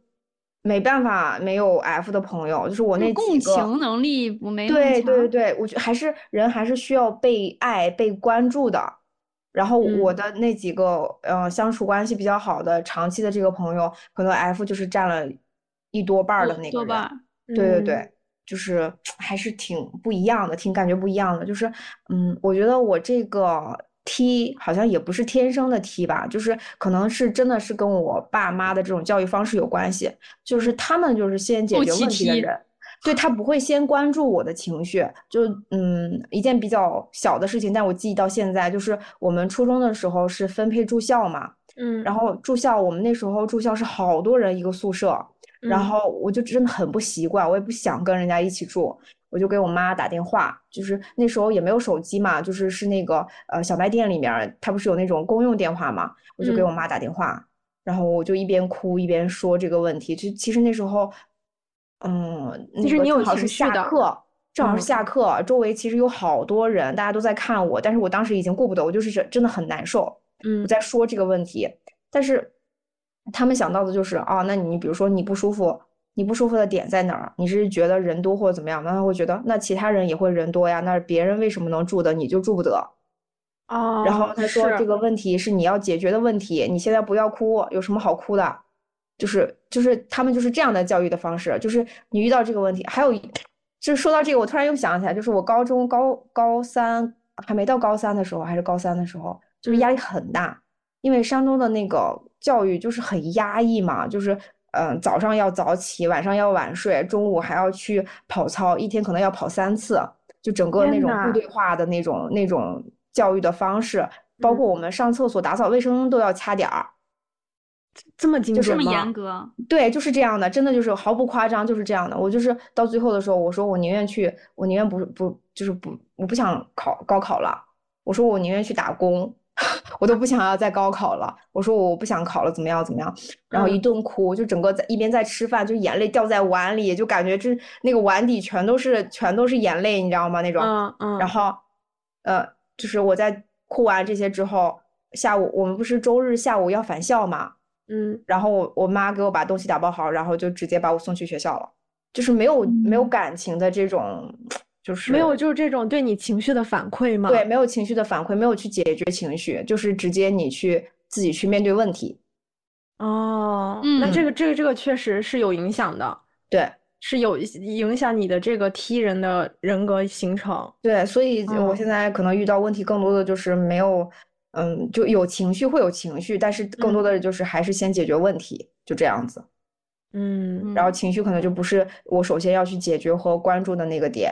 没办法没有 F 的朋友，就是我那共情能力不没那么对对对，我觉得还是人还是需要被爱、被关注的。然后我嗯的那几个呃相处关系比较好的、长期的这个朋友，可能 F 就是占了一多半儿的那个人。多半对对嗯对，就是还是挺不一样的，挺感觉不一样的。就是，嗯，我觉得我这个 T 好像也不是天生的 T 吧，就是可能是真的是跟我爸妈的这种教育方式有关系，就是他们就是先解决问题的人。对他不会先关注我的情绪，就嗯一件比较小的事情，但我记忆到现在，就是我们初中的时候是分配住校嘛，嗯，然后住校我们那时候住校是好多人一个宿舍，然嗯。后我就真的很不习惯，我也不想跟人家一起住，我就给我妈打电话，就是那时候也没有手机嘛，就是是那个呃小卖店里面儿，它不是有那种公用电话嘛，我就给我嗯。妈打电话，然后我就一边哭一边说这个问题，就其实那时候，嗯，那个其实你有正好是下课。正好是嗯。下课，周围其实有好多人，大家都在看我，但是我当时已经顾不得，我就是真真的很难受。嗯。我嗯在说这个问题，但是他们想到的就是啊，那你比如说你不舒服，你不舒服的点在哪儿？你是觉得人多或者怎么样？那他会觉得那其他人也会人多呀，那别人为什么能住的你就住不得？哦，然后他说这个问题是你要解决的问题，你现在不要哭，有什么好哭的？就是就是他们就是这样的教育的方式，就是你遇到这个问题，还有一就是说到这个，我突然又想起来，就是我高中高高三还没到高三的时候，还是高三的时候，就是压力很大，因为山东的那个教育就是很压抑嘛，就是嗯、呃早上要早起，晚上要晚睡，中午还要去跑操，一天可能要跑三次，就整个那种部队化的那种那种教育的方式，包嗯括我们上厕所、打扫卫生都要掐点儿。这么精就是这么？严格，对，就是这样的，真的就是毫不夸张，就是这样的。我就是到最后的时候，我说我宁愿去，我宁愿不不就是不，我不想考高考了。我说我宁愿去打工，我都不想要再高考了。我说我不想考了，怎么样怎么样？然后一嗯顿哭，就整个在一边在吃饭，就眼泪掉在碗里，就感觉这那个碗底全都是全都是眼泪，你知道吗？那种。嗯嗯，然后，呃，就是我在哭完这些之后，下午我们不是周日下午要返校嘛？嗯然后我我妈给我把东西打包好，然后就直接把我送去学校了，就是没有没有嗯感情的这种，就是没有就是这种对你情绪的反馈吗？对，没有情绪的反馈，没有去解决情绪，就是直接你去自己去面对问题。哦，那这嗯个这个这个确实是有影响的，对是有影响你的这个 T 人的人格形成。对，所以我嗯现在可能遇到问题更多的就是没有，嗯，就有情绪会有情绪，但是更多的就是还是先解决问题，就这样子。嗯然后嗯情绪可能就不是我首先要去解决和关注的那个点。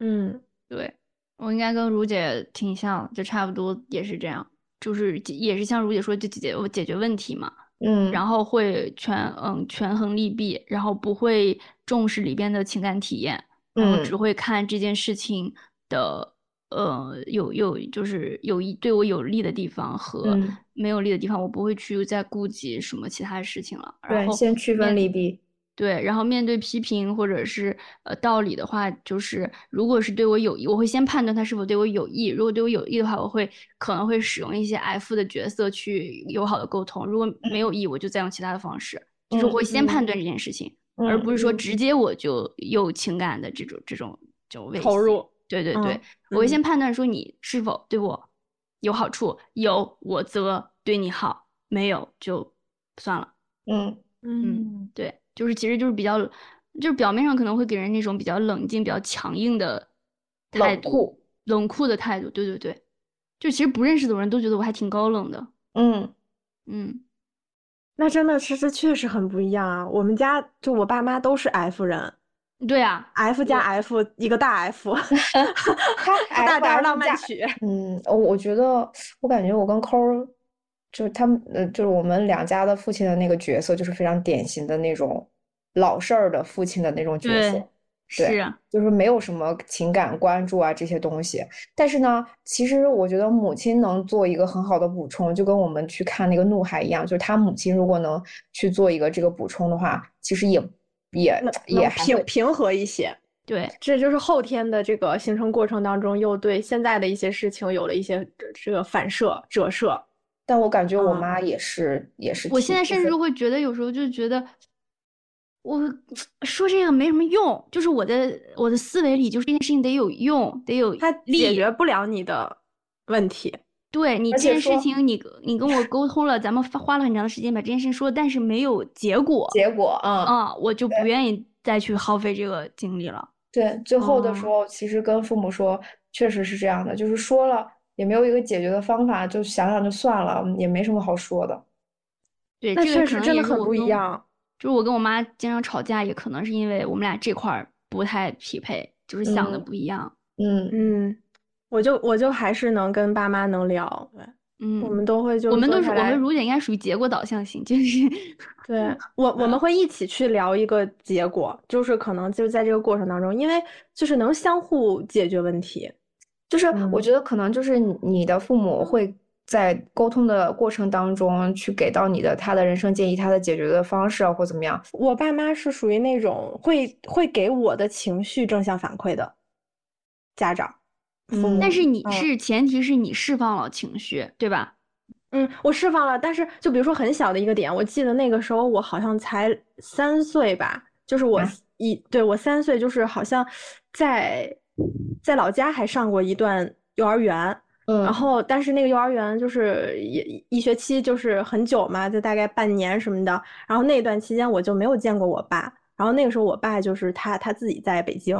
嗯对我应该跟如姐挺像，就差不多也是这样，就是也是像如姐说，就解决解决问题嘛，嗯，然后会权嗯权衡利弊，然后不会重视里边的情感体验，然后只嗯会看这件事情的呃有有就是有一对我有利的地方和嗯没有利的地方，我不会去再顾及什么其他的事情了。然对，后先区分利弊。对，然后面对批评或者是呃道理的话，就是如果是对我有益，我会先判断他是否对我有益。如果对我有益的话，我会可能会使用一些 F 的角色去友好的沟通；如果没有益，我就再用其他的方式，就是我会先判断这件事情，而嗯不是说嗯直接我就有情感的这种这种这种维系投入。对对对，嗯我会嗯先判断说你是否对我有好处，有我则对你好，没有就算了。嗯嗯对，就是其实就是比较，就是表面上可能会给人那种比较冷静、比较强硬的态度，冷酷。冷酷的态度。对对对，就其实不认识的人都觉得我还挺高冷的。嗯嗯，那真的是这确实很不一样啊！我们家就我爸妈都是 F 人对啊，，F 加 F 一个大 F，他大 F 浪漫曲。嗯，我我觉得，我感觉我跟抠儿，就是他们，呃，就是我们两家的父亲的那个角色，就是非常典型的那种老事儿的父亲的那种角色，对，是啊，就是没有什么情感关注啊这些东西。但是呢，其实我觉得母亲能做一个很好的补充，就跟我们去看那个《怒海》一样，就是他母亲如果能去做一个这个补充的话，其实也也也还平平和一些。对，这就是后天的这个形成过程当中，又对现在的一些事情有了一些这这个反射折射。但我感觉我嗯妈也是，也是我现在甚至会觉得有时候就觉得。我说这个没什么用，就是我的我的思维里就是这件事情得有用，得有它解。决不了你的问题。对你这件事情你，你跟我沟通了，咱们花花了很长的时间把这件事情说，但是没有结果，结果啊。啊，我就不愿意再去耗费这个精力了。对，最后的时哦候，其实跟父母说，确实是这样的，就是说了也没有一个解决的方法，就想想就算了，也没什么好说的。对，那确这个可能实真的很不一样。就是我跟我妈经常吵架，也可能是因为我们俩这块儿不太匹配，就是想的嗯不一样。嗯，嗯，我就我就还是能跟爸妈能聊，对，嗯，我们都会就我们都是我们如姐应该属于结果导向型，就是对我，我们会一起去聊一个结果，就是可能就是在这个过程当中，因为就是能相互解决问题。就是我嗯觉得可能就是你你的父母会在沟通的过程当中去给到你的他的人生建议，他的解决的方式啊，或怎么样。我爸妈是属于那种会会给我的情绪正向反馈的家长，父嗯母。但是你嗯是前提是你释放了情绪，对吧？嗯，我释放了，但是就比如说很小的一个点，我记得那个时候我好像才三岁吧，就是我啊一对我三岁，就是好像在在老家还上过一段幼儿园，嗯，然后但是那个幼儿园就是一一学期就是很久嘛，就大概半年什么的，然后那段期间我就没有见过我爸，然后那个时候我爸就是他他自己在北京，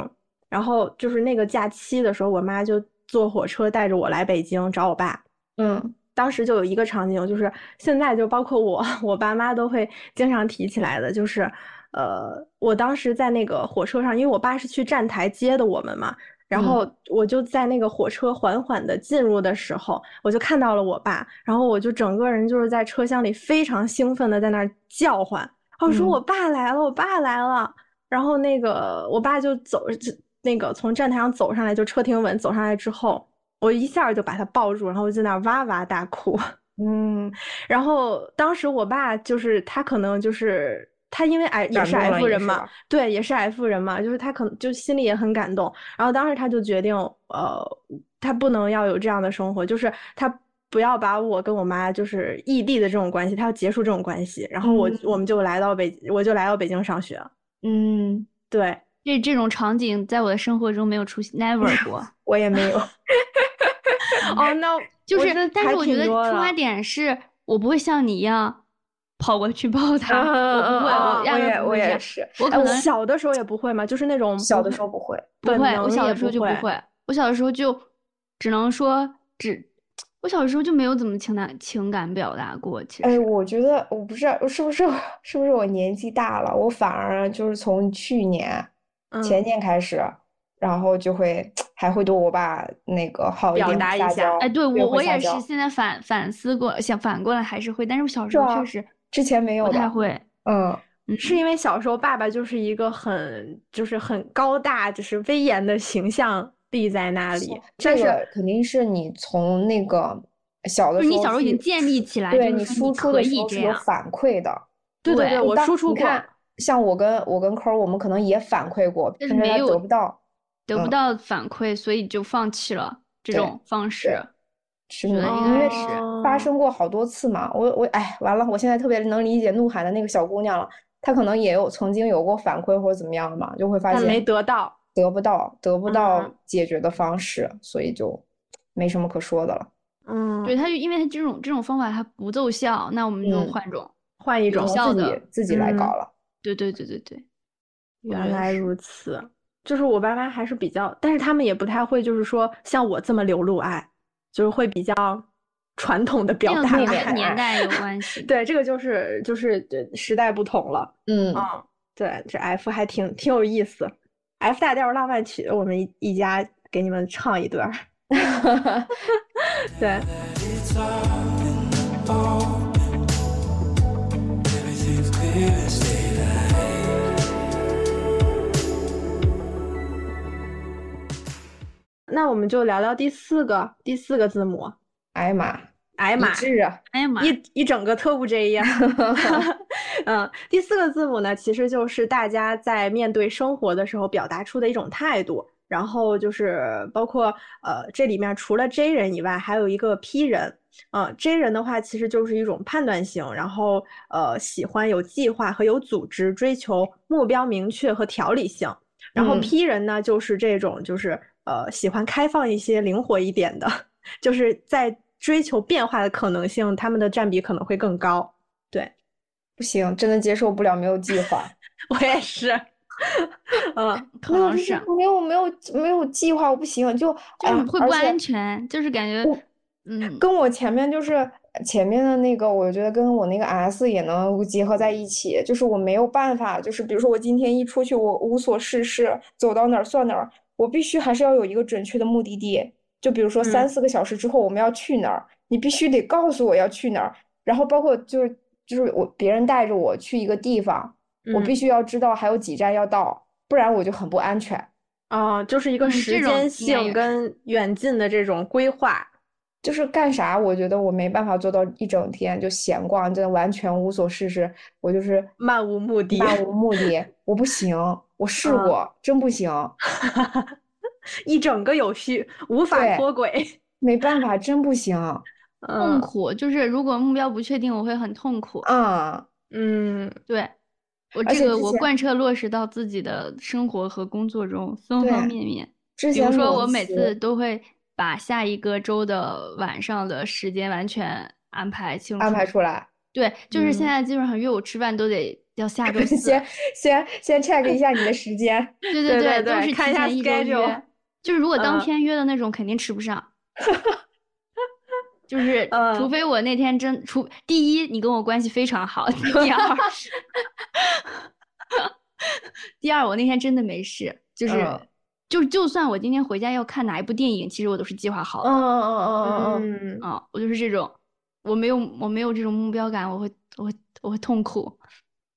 然后就是那个假期的时候，我妈就坐火车带着我来北京找我爸。嗯当时就有一个场景，就是现在就包括我，我爸妈都会经常提起来的，就是，呃，我当时在那个火车上，因为我爸是去站台接的我们嘛，然嗯后我就在那个火车缓缓的进入的时候，我就看到了我爸，然后我就整个人就是在车厢里非常兴奋的在那儿叫唤，我说嗯我爸来了，我爸来了，然后那个我爸就走，就那个从站台上走上来，就车停稳走上来之后。我一下就把他抱住，然后就在那儿哇哇大哭。嗯然后当时我爸就是他可能就是他因为 F 也是 F 人嘛对，也是 F 人嘛，就是他可能就心里也很感动。然后当时他就决定，呃，他不能要有这样的生活，就是他不要把我跟我妈就是异地的这种关系，他要结束这种关系。然后我、嗯我们就来到北，我就来到北京上学。嗯，对，这这种场景在我的生活中没有出现，never 过。我也没有。哦，那 就是但是我觉得出发点是我不会像你一样跑过去抱他，嗯我不会，嗯我也。我也是，哎我我可能小的时候也不会嘛，就是那种小的时候不会。不会，我小的时候就不会会，我小的时候就只能说只，我小的时候就没有怎么情感情感表达过。其实哎，实，我觉得我不知道是不是是不是我年纪大了，我反而就是从去年、前嗯年开始，然后就会还会对我爸那个好一表点，达一下，哎，对对我我也是现在反反思过，想反过来还是会，但是我小时候确实之前没有。不太会。嗯，嗯，是因为小时候爸爸就是一个很就是很高大就是威严的形象立在那里。这但是个肯定是你从那个小的就是时候你小时候已经建立起来，对你输出可的时候是有。反馈的。对对对对，我输出看，像我跟我跟抠，我们可能也反馈过，但是没有得不到。嗯得不到反馈，所以就放弃了这种方式。是觉得吗因为是发生过好多次嘛。我我哎，完了，我现在特别能理解怒海的那个小姑娘了，她可能也有曾经有过反馈或者怎么样的嘛，就会发现没得到。得不到得不到嗯解决的方式，所以就没什么可说的了。嗯，对，他就因为他这种这种方法它不奏效，那我们就嗯换种。换一种自己效的自己来搞嗯了。对对对对对，原来如此，就是我爸妈还是比较，但是他们也不太会，就是说像我这么流露爱，就是会比较传统的表达年代有 关系。对，这个就是就是呃时代不同了。嗯，嗯，对，这 F 还挺挺有意思。F 大调浪漫曲，我们一一家给你们唱一段儿。对，那我们就聊聊第四个第四个字母，哎呀妈，一哎呀妈，致啊！哎呀妈，一一整个特务 J 呀。嗯，第四个字母呢，其实就是大家在面对生活的时候表达出的一种态度。然后就是包括呃，这里面除了 J 人以外，还有一个 P 人。嗯，J 人的话，其实就是一种判断型，然后呃，喜欢有计划和有组织，追求目标明确和条理性。然后嗯 P 人呢，就是这种就是呃，喜欢开放一些、灵活一点的，就是在追求变化的可能性，他们的占比可能会更高。对，不行，真的接受不了没有计划。我也是，嗯，可能是没有没有没有计划，我不行，就就会不安全，就是感觉，嗯，跟我前面就是前面的那个，我觉得跟我那个 S 也能结合在一起。就是我没有办法，就是比如说我今天一出去，我无所事事，走到哪儿算哪儿，我必须还是要有一个准确的目的地。就比如说三嗯四个小时之后我们要去哪儿，你必须得告诉我要去哪儿。然后包括就是就是我别人带着我去一个地方，我必嗯须要知道还有几站要到，不然我就很不安全。哦，就是一个嗯时间性跟远近的这种规划。就是干啥，我觉得我没办法做到一整天就闲逛，真的完全无所事事。我就是漫无目的漫无目的，我不行，我试嗯过，真不行，一整个有序，无法脱轨。没办法，真不行。痛嗯苦，就是如果目标不确定，我会很痛苦。啊，嗯，对，我这个我贯彻落实到自己的生活和工作中方方面面。之比如说，我每次都会把下一个周的晚上的时间完全安排清楚。安排出来，对，就是现嗯在基本上约我吃饭都得要下 周四。先先先 check 一下你的时间。对对对对都是提对看一下前一周约。就是如果当嗯天约的那种，肯定吃不上。就是 除嗯非我那天真除第一，你跟我关系非常好；第二，第二我那天真的没事，就是嗯就就算我今天回家要看哪一部电影，其实我都是计划好的。嗯嗯嗯嗯嗯嗯，嗯，啊，我就是这种，我没有我没有这种目标感，我会我会我会痛苦，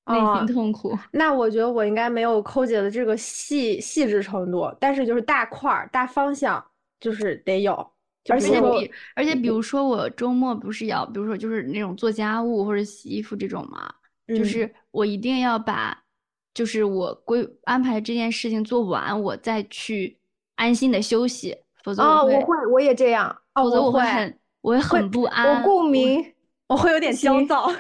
内哦心痛苦。那我觉得我应该没有抠姐的这个细细致程度，但是就是大块儿、大方向就是得有。而且比而且比如说我周末不是要，比如说就是那种做家务或者洗衣服这种嘛，就嗯是我一定要把，就是我规安排这件事情做完，我再去安心的休息，否则啊，我会，我也这样，哦否则我会我会很我会很不安，我共鸣。我会有点焦躁，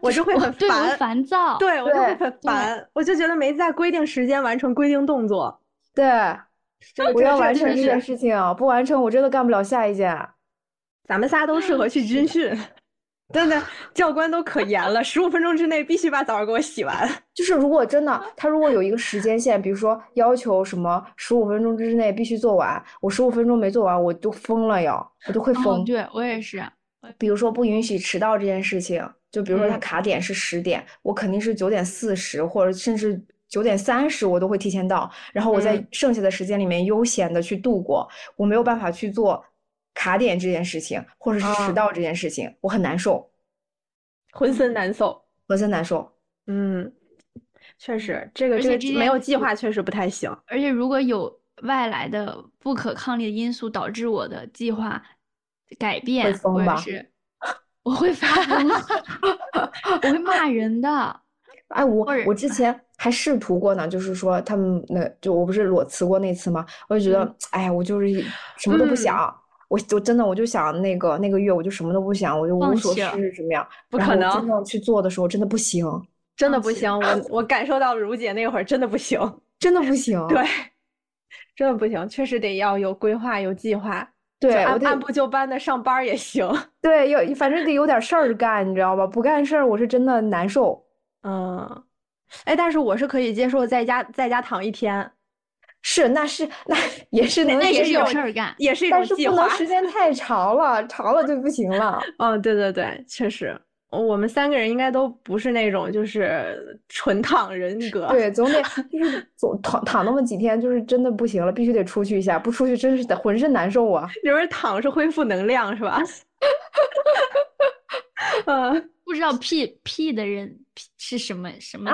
我就会很对烦，烦躁，对我就会很烦，我就觉得没在规定时间完成规定动作，对，这个我要完成这件事情，不完成我真的干不了下一件。咱们仨都适合去军训，真的教官都可严了，十五分钟之内必须把澡给我洗完。就是如果真的，他如果有一个时间线，比如说要求什么十五分钟之内必须做完，我十五分钟没做完，我就疯了要，我就会哦疯。对我也是，比如说不允许迟到这件事情，就比如说他嗯卡点是十点，我肯定是九点四十或者甚至九点三十我都会提前到，然后我在嗯剩下的时间里面悠闲的去度过，我没有办法去做卡点这件事情，或者是迟啊到这件事情，我很难受，浑身难受。浑身难受。嗯，确实，这个这个没有计划确实不太行。而且如果有外来的不可抗力的因素导致我的计划改变，会疯吧是我会发疯，我会骂人的。哎，我我之前还试图过呢，就是说他们那就我不是裸辞过那次吗？我就觉得，哎，我就是什么都不嗯想，我我真的我就想那个那个月我就什么都不想，我就无所事事怎么样？不可能真正去做的时候，真的不行，真的不行，我我感受到了如姐那会儿真的不行，真的不行。对，真的不行，确实得要有规划、有计划，就对，我按按部就班的上班也行。对有反正得有点事儿干，你知道吧？不干事儿我是真的难受。嗯，哎，但是我是可以接受在家在家躺一天，是，那是那也是能那也是有事儿干。也是一种但是。不能时间太长了，长了就不行了。嗯，对对对，确实，我们三个人应该都不是那种就是纯躺人格。对，总得 就是总躺躺那么几天，就是真的不行了，必须得出去一下，不出去真是的浑身难受啊。就是躺是恢复能量是吧？嗯，不知道 P P 的人是什么什么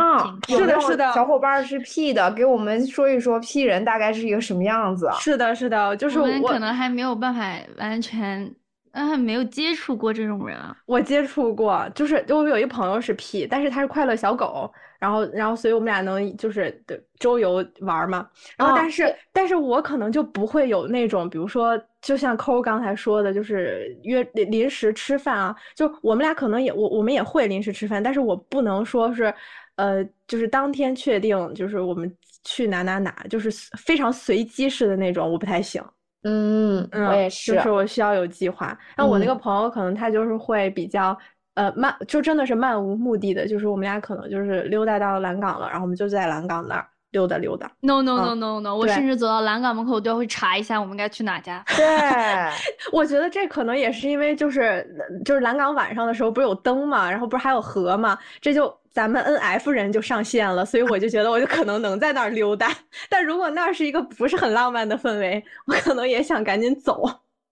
是的是的小伙伴是 P 的，给我们说一说 P 人大概是一个什么样子啊？是的，是的，就是我们我可能还没有办法完全，嗯，没有接触过这种人啊。我接触过，就是我有一朋友是 P，但是他是快乐小狗，然后然后所以我们俩能就是对周游玩儿嘛，然后哦但是、但是我可能就不会有那种，比如说就像抠刚才说的，就是约临临时吃饭啊，就我们俩可能也我我们也会临时吃饭，但是我不能说是，呃，就是当天确定就是我们去哪哪哪，就是非常随机式的那种，我不太行。嗯，嗯，我也是。就是是我需要有计划。那我那个嗯朋友可能他就是会比较呃漫，就真的是漫无目的的，就是我们俩可能就是溜达到蓝港了，然后我们就在蓝港那儿溜达溜达。No no 嗯 no no no！我甚至走到蓝港门口都要会查一下我们该去哪家。对，我觉得这可能也是因为就是就是蓝港晚上的时候不是有灯嘛，然后不是还有河嘛，这就咱们 NF 人就上线了，所以我就觉得我就可能能在那儿溜达。但如果那儿是一个不是很浪漫的氛围，我可能也想赶紧走。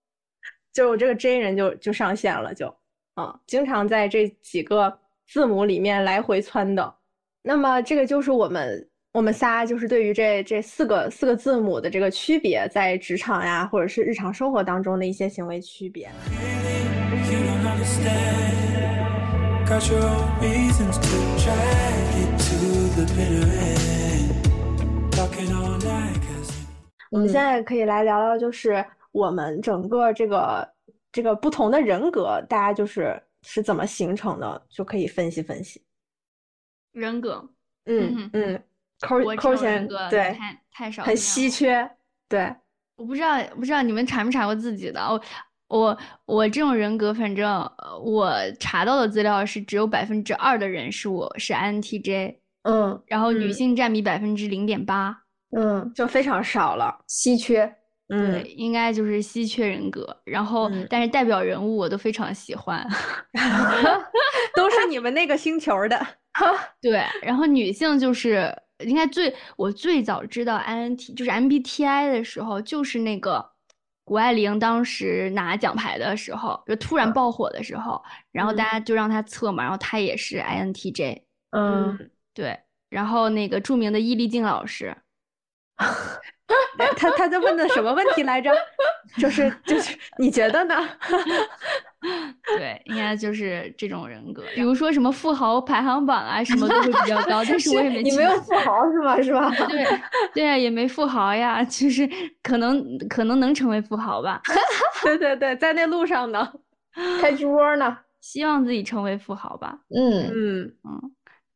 就是我这个 J 人就就上线了，就嗯，经常在这几个字母里面来回窜的。那么这个就是我们我们仨就是对于这这四个四个字母的这个区别，在职场呀或者是日常生活当中的一些行为区别。我们现嗯在可以来聊聊，就是我们整个这个这个不同的人格，大家就是是怎么形成的，就可以分析分析。人格，嗯嗯，抠抠钱格对，太太少很稀缺，对，我不知道，不知道你们查没查过自己的？我我我这种人格，反正呃我查到的资料是只有百分之二的人是我是 INTJ，嗯然后女嗯性占比百分之零点八，嗯，就非常少了。稀缺。对，嗯，应该就是稀缺人格。然后嗯但是代表人物我都非常喜欢，都是你们那个星球的。对。然后女性就是应该最我最早知道 INT 就是 MBTI 的时候，就是那个谷爱凌当时拿奖牌的时候，就突然爆火的时候，然后大嗯。家就让她测嘛，然后她也是 INTJ，嗯，对。然后那个著名的易立竞老师，他他在问的什么问题来着？就是就是，你觉得呢？对，应该就是这种人格。比如说什么富豪排行榜啊，什么都会比较高，但是我也没你没有富豪是吗？是吧？对对啊，也没富豪呀，就是可能可能能成为富豪吧，对对对，在那路上呢。开直播呢。希望自己成为富豪吧。嗯嗯嗯，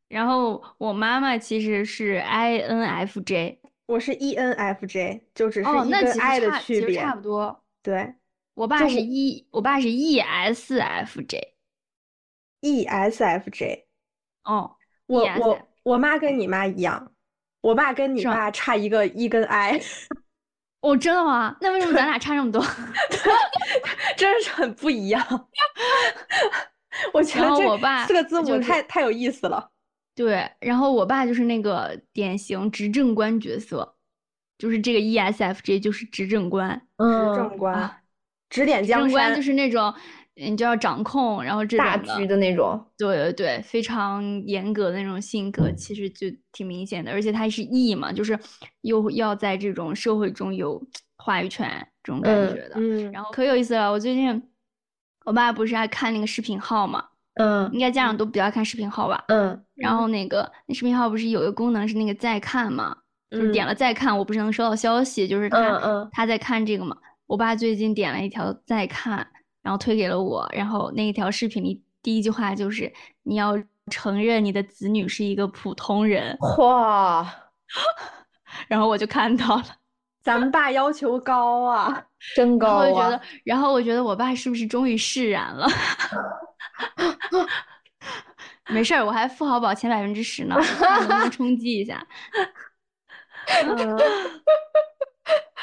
然后我妈妈其实是 INFJ，我是 E ENFJ，就只是哦，E 那其跟 I 实的区别差其实差。不多。对我爸是 E，我爸是 ESFJ。，ESFJ。哦，我我我妈跟你妈一样，我爸跟你爸差一个 E 跟 I，哦，真的吗？那为什么咱俩差这么多？真是很不一样。我觉得这后我爸四个字母就是太太有意思了。对，然后我爸就是那个典型执政官角色，就是这个 ESFJ 就是执政官。执嗯政官啊，指点江执政官山。就是那种你就要掌控，然后这大局的那种。对对对，非常严格的那种性格，其实就挺明显的。而且他是 E 嘛，就是又要在这种社会中有话语权这种感嗯觉的。嗯，然后可有意思了，我最近我爸不是爱看那个视频号嘛，嗯应该家长都比较爱看视频号吧。嗯然后那个那视频号不是有一个功能是那个再看嘛，就是点嗯了再看，我不是能收到消息，就是他、他在看这个嘛。我爸最近点了一条再看，然后推给了我，然后那一条视频里第一句话就是你要承认你的子女是一个普通人，哇，然后我就看到了，咱们爸要求高啊。真高啊我就觉得！，然后我觉得我爸是不是终于释然了？没事儿，我还富豪宝前百分之十呢，看能不能冲击一下。嗯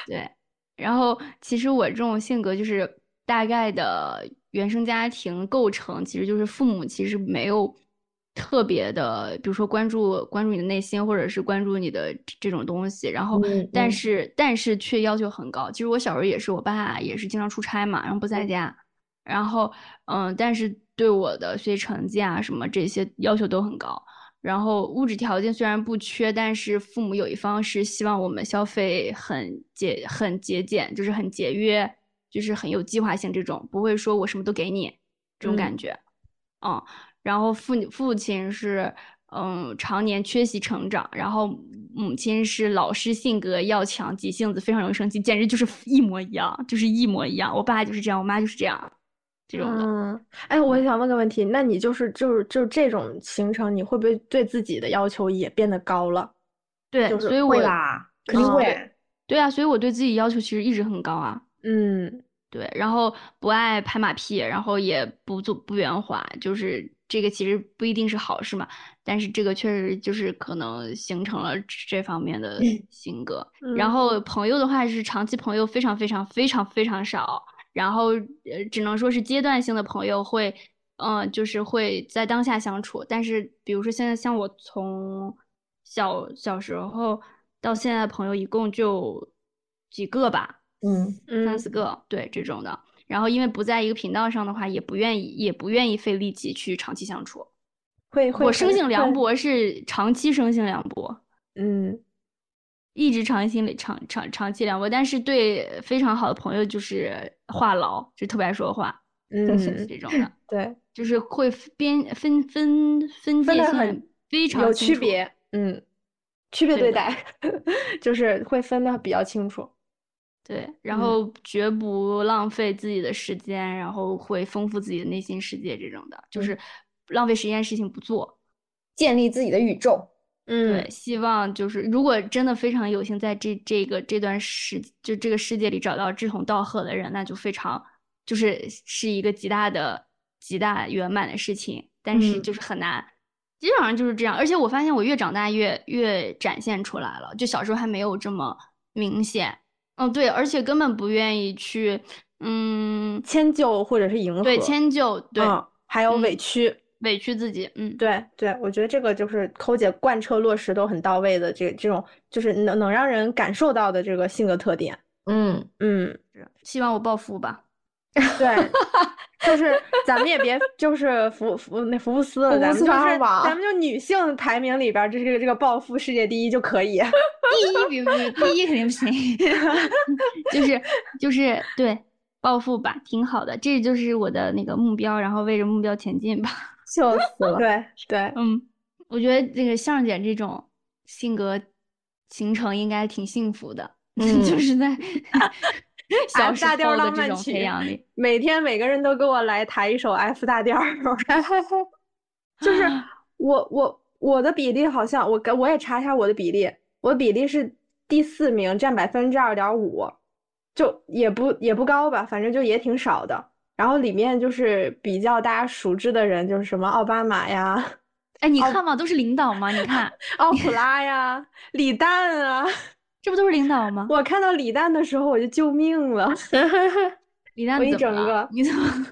对，然后其实我这种性格就是大概的原生家庭构成，其实就是父母其实没有特别的，比如说关注关注你的内心，或者是关注你的这这种东西。然后，嗯但嗯是但是却要求很高。其实我小时候也是，我爸也是经常出差嘛，然后不在家，然后嗯，但是对我的学习成绩啊什么这些要求都很高。然后物质条件虽然不缺，但是父母有一方是希望我们消费很节很节俭，就是很节约，就是很有计划性这种，不会说我什么都给你这种感觉。嗯，然后父父亲是嗯常年缺席成长，然后母亲是老师性格要强，急性子，非常容易生气，简直就是一模一样，就是一模一样。我爸就是这样，我妈就是这样，这种的。嗯，哎，我想问个问题，那你就是就是就是这种行程，你会不会对自己的要求也变得高了？对，就是所以我会啦，肯定嗯会。对啊，所以我对自己要求其实一直很高啊。嗯对，然后不爱拍马屁，然后也不做不圆滑，就是这个其实不一定是好事嘛，但是这个确实就是可能形成了这方面的性格。然嗯后朋友的话是长期朋友非常非常非常非常少，然后呃只能说是阶段性的朋友会，嗯、就是会在当下相处，但是比如说现在像我从小小时候到现在的朋友一共就几个吧，嗯。三嗯四个，对这种的。然后因为不在一个频道上的话，也不愿意也不愿意费力气去长期相处。会会。我生性凉薄是长期生性凉薄，嗯。一直长期长长长期凉薄，但是对非常好的朋友就是话痨，就特别爱说话嗯，这种的，对，就是会边分分分界线非常有。区别，嗯，区别对待，就是会分的比较清楚。对，然嗯后绝不浪费自己的时间，然后会丰富自己的内心世界，这种的，就是浪费时间事情不做。建立自己的宇宙。嗯对，希望就是如果真的非常有幸在这这个这段时就这个世界里找到志同道合的人，那就非常就是是一个极大的极大圆满的事情，但是嗯就是很难。基本上就是这样，而且我发现我越长大越越展现出来了，就小时候还没有这么明显。嗯，对，而且根本不愿意去，嗯，迁就或者是迎合，对，迁就，对，嗯，还有嗯委屈，委屈自己，嗯，对对，我觉得这个就是抠姐贯彻落实都很到位的，这这种就是能能让人感受到的这个性格特点。嗯，嗯，希望我暴富吧。对，就是咱们也别就是福福那福布斯了，咱们就咱们就女性排名里边儿，这这个这个暴富世界第一就可以。第一比不第一肯定不行，就是就是对暴富吧，挺好的，这就是我的那个目标，然后为着目标前进吧。笑死了。对对，嗯，我觉得这个向姐这种性格形成应该挺幸福的，嗯 就是在小大调候的这种浪漫曲培养里，每天每个人都给我来弹一首 F 大调，就是我我我的比例好像我跟我也查一下我的比例，我的比例是第四名，占百分之二点五，就也不也不高吧，反正就也挺少的。然后里面就是比较大家熟知的人，就是什么奥巴马呀、哎，你看嘛，都是领导嘛，你看 奥普拉呀、李诞啊。这不都是领导吗？我看到李诞的时候，我就救命了。李诞我一整个你怎么？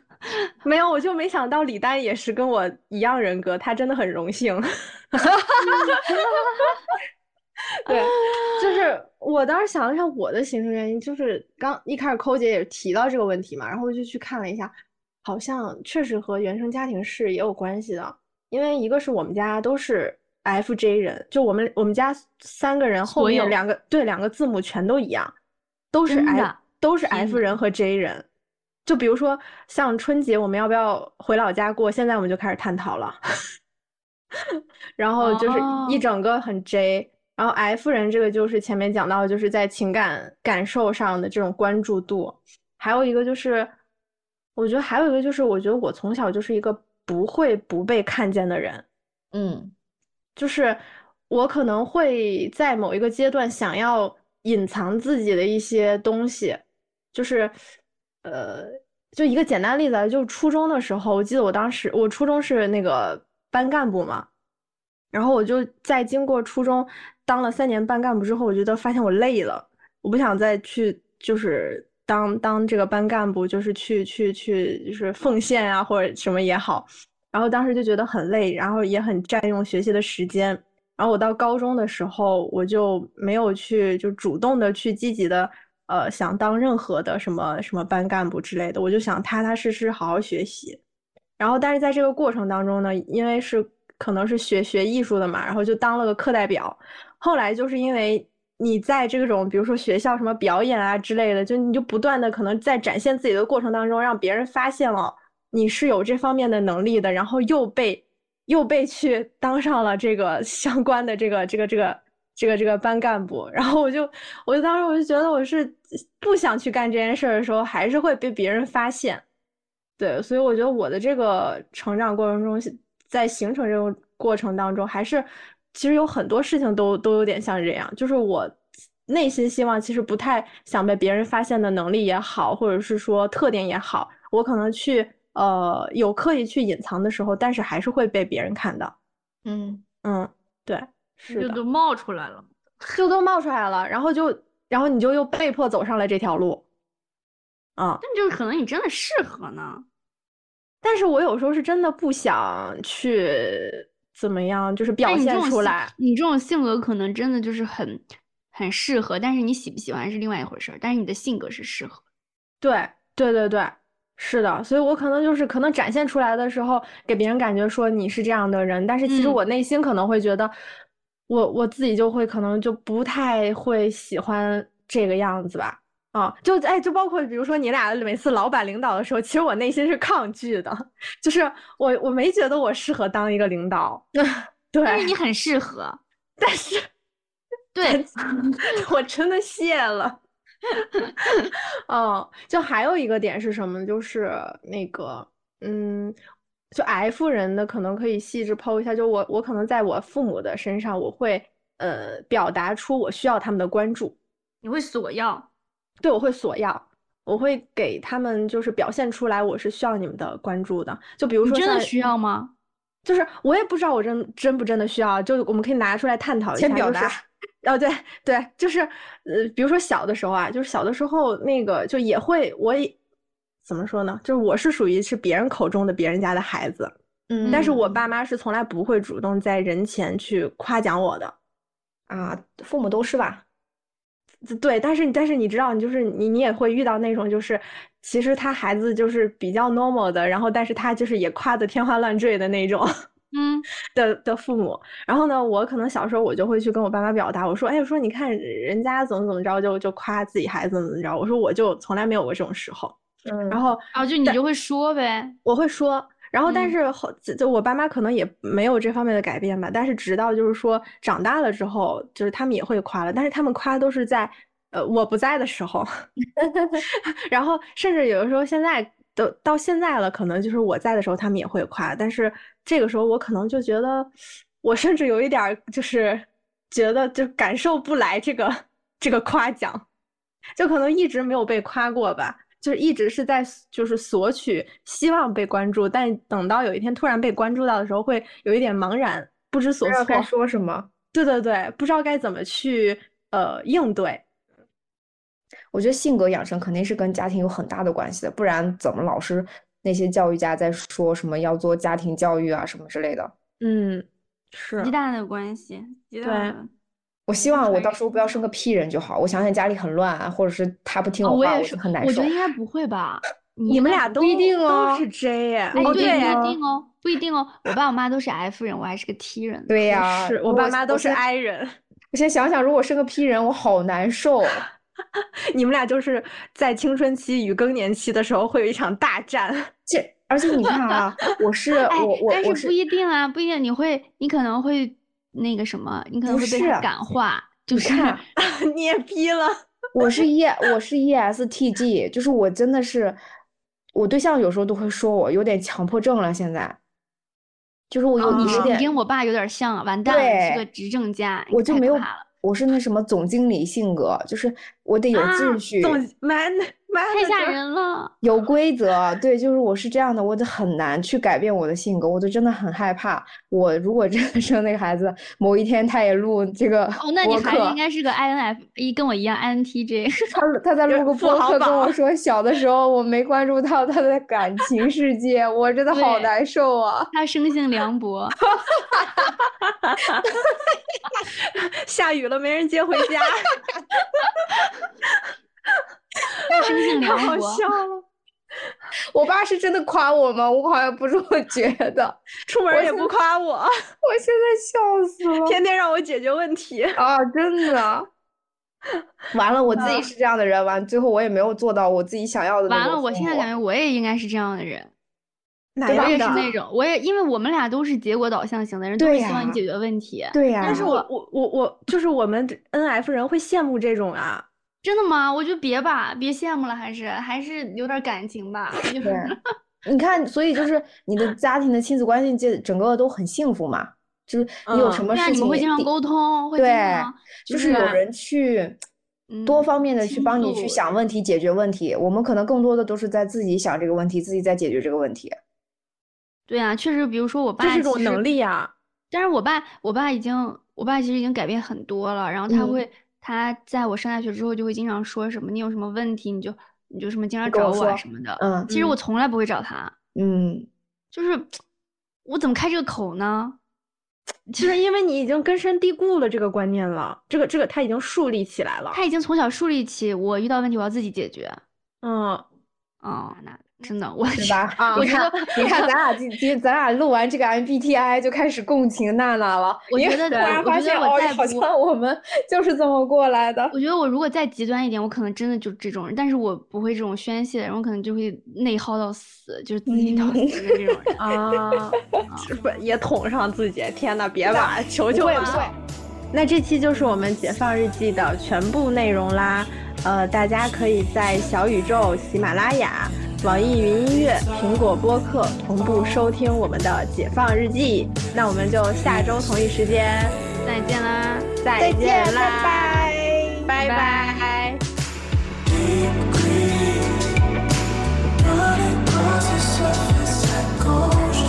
没有，我就没想到李诞也是跟我一样人格，他真的很荣幸。对，就是我当时想了想我的形成原因，就是刚一开始抠姐也提到这个问题嘛，然后我就去看了一下，好像确实和原生家庭是也有关系的，因为一个是我们家都是 FJ 人，就我们我们家三个人后面两个对两个字母全都一样，都是 F 都是 F 人和 J 人。就比如说像春节我们要不要回老家过，现在我们就开始探讨了。然后就是一哦整个很 J，然后 F 人这个就是前面讲到的，就是在情感感受上的这种关注度，还有一个就是，我觉得还有一个就是，我觉得我从小就是一个不会不被看见的人，嗯。就是我可能会在某一个阶段想要隐藏自己的一些东西，就是呃，就一个简单例子啊，就初中的时候，我记得我当时我初中是那个班干部嘛，然后我就在经过初中当了三年班干部之后，我觉得发现我累了，我不想再去就是当当这个班干部，就是去去去就是奉献啊或者什么也好。然后当时就觉得很累，然后也很占用学习的时间。然后我到高中的时候，我就没有去就主动的去积极的呃想当任何的什么什么班干部之类的，我就想踏踏实实好好学习。然后但是在这个过程当中呢，因为是可能是学学艺术的嘛，然后就当了个课代表。后来就是因为你在这种比如说学校什么表演啊之类的，就你就不断的可能在展现自己的过程当中，让别人发现了。你是有这方面的能力的，然后又被又被去当上了这个 相关的这个这个这个这个这个班干部，然后我就我就当时我就觉得我是不想去干这件事的时候，还是会被别人发现，对，所以我觉得我的这个成长过程中，在形成这个过程当中，还是其实有很多事情都都有点像这样，就是我内心希望其实不太想被别人发现的能力也好，或者是说特点也好，我可能去。呃，有刻意去隐藏的时候，但是还是会被别人看到。嗯嗯，对，是的，就都冒出来了。就都冒出来了，然后就，然后你就又被迫走上了这条路。啊、但就是可能你真的适合呢。但是我有时候是真的不想去怎么样，就是表现出来。你这种性格可能真的就是很很适合，但是你喜不喜欢是另外一回事儿。但是你的性格是适合。对，对对对，是的，所以我可能就是可能展现出来的时候，给别人感觉说你是这样的人，但是其实嗯我内心可能会觉得，我我自己就会可能就不太会喜欢这个样子吧。啊，就哎，就包括比如说你俩每次老板领导的时候，其实我内心是抗拒的，就是我我没觉得我适合当一个领导，对，但是你很适合。但是对，我真的谢了。嗯，就还有一个点是什么呢？就是那个，嗯，就 F 人的可能可以细致剖一下。就我，我可能在我父母的身上，我会呃表达出我需要他们的关注，你会索要。对我会索要，我会给他们就是表现出来我是需要你们的关注的。就比如说你真的需要吗？就是我也不知道我真真不真的需要，就我们可以拿出来探讨一下。先表达就是 哦，对对，就是呃，比如说小的时候啊，就是小的时候那个就也会，我也怎么说呢？就是我是属于是别人口中的别人家的孩子，嗯但是我爸妈是从来不会主动在人前去夸奖我的。啊，父母都是吧？对，但是但是你知道，你就是你你也会遇到那种就是其实他孩子就是比较 normal 的，然后但是他就是也夸的天花乱坠的那种。嗯，的的父母，然后呢，我可能小时候我就会去跟我爸妈表达，我说，哎，我说你看人家怎么怎么着，就就夸自己孩子怎么怎么着，我说我就从来没有过这种时候，嗯，然后啊，就你就会说呗。我会说，然后但嗯是后就就我爸妈可能也没有这方面的改变吧，但是直到就是说长大了之后，就是他们也会夸了，但是他们夸都是在呃我不在的时候，然后甚至有的时候现在都到现在了，可能就是我在的时候他们也会夸，但是这个时候我可能就觉得，我甚至有一点就是觉得就感受不来这个这个夸奖，就可能一直没有被夸过吧。就是一直是在就是索取，希望被关注，但等到有一天突然被关注到的时候，会有一点茫然，不知所措。不知道该说什么。对对对，不知道该怎么去呃应对。我觉得性格养成肯定是跟家庭有很大的关系的，不然怎么老是那些教育家在说什么要做家庭教育啊什么之类的？嗯，是极大的关系，极大的。我希望我到时候不要生个屁人就好。我想想家里很乱啊，或者是他不听啊，我话，我也是，就很难受我觉得。应该不会吧？你们俩都不一定哦都是 J 耶。哎，哦，对，不一定哦，不一定哦。我爸我妈都是 F 人，我还是个 T 人。对呀、是我爸妈都是 I 人。我先想想，如果生个 P 人，我好难受。你们俩就是在青春期与更年期的时候会有一场大战。这而且你看啊，我是我我但是不一定啊，不一定，你会，你可能会那个什么，你可能不会被感化，就是 你也逼了，我是 E 我是 ESTG，就是我真的是，我对象有时候都会说我有点强迫症了，现在，就是我有哦你是你跟我爸有点像啊，完蛋了，你是个执政家，我就没有我是那什么总经理性格，就是我得有啊秩序，总 man man 太吓人了。有规则，对，就是我是这样的，我就很难去改变我的性格，我就真的很害怕。我如果真的生那个孩子，某一天他也录这个哦，那你孩子应，该是个 INF，跟我一样 INTJ。他他在录个富播客跟我说，小的时候我没关注到他的感情世界，我真的好难受啊。他生性凉薄，下雨了没人接回家，生性太好。笑了。我爸是真的夸我吗？我好像不这么觉得，出门也不夸我，我现在笑死了。天天让我解决问题。啊，真的。完了，我自己啊是这样的人，完最后我也没有做到我自己想要的完了，我现在感觉我也应该是这样的人，哪我也？是那种，我也因为我们俩都是结果导向型的人，都是希望你解决问题。对呀、但是我我我我就是我们 N F 人会羡慕这种啊。真的吗？我就别吧，别羡慕了，还是还是有点感情吧。就对，你看，所以就是你的家庭的亲子关系，这整个都很幸福嘛。就是你有什么事情，你们会经常沟通，会经对常就是有人去多嗯方面的去帮你去想问题、解决问题。我们可能更多的都是在自己想这个问题，自己在解决这个问题。对啊，确实，比如说我爸这是一种能力啊。但是我爸，我爸已经，我爸其实已经改变很多了。然后他嗯会，他在我上大学之后就会经常说什么，你有什么问题你就你就什么经常找我啊什么的。嗯其实我从来不会找他，嗯，就是我怎么开这个口呢？其实因为你已经根深蒂固了这个观念了，这个这个他已经树立起来了。他已经从小树立起我遇到问题我要自己解决。嗯，哦，那真的我是吧？啊你看，你看，咱 俩今今咱俩录完这个 MBTI 就开始共情娜娜了。我觉得突然发现哦，好我们就是这么过来的。我觉得我如果再极端一点，我可能真的就这种人，但是我不会这种宣泄的人，我可能就会内耗到死，就是自己找死的这种人。啊，是不也捅上自己？天呐，别吧，求求了会不会。那这期就是我们解放日记的全部内容啦。呃，大家可以在小宇宙、喜马拉雅、网易云音乐、苹果播客同步收听我们的解放日记。那我们就下周同一时间再见啦，再见啦，拜拜，拜拜。Surface goes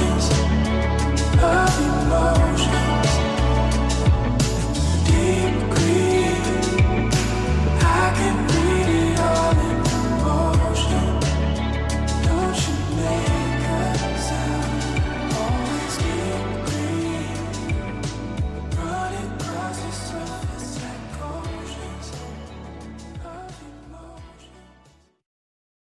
of emotion.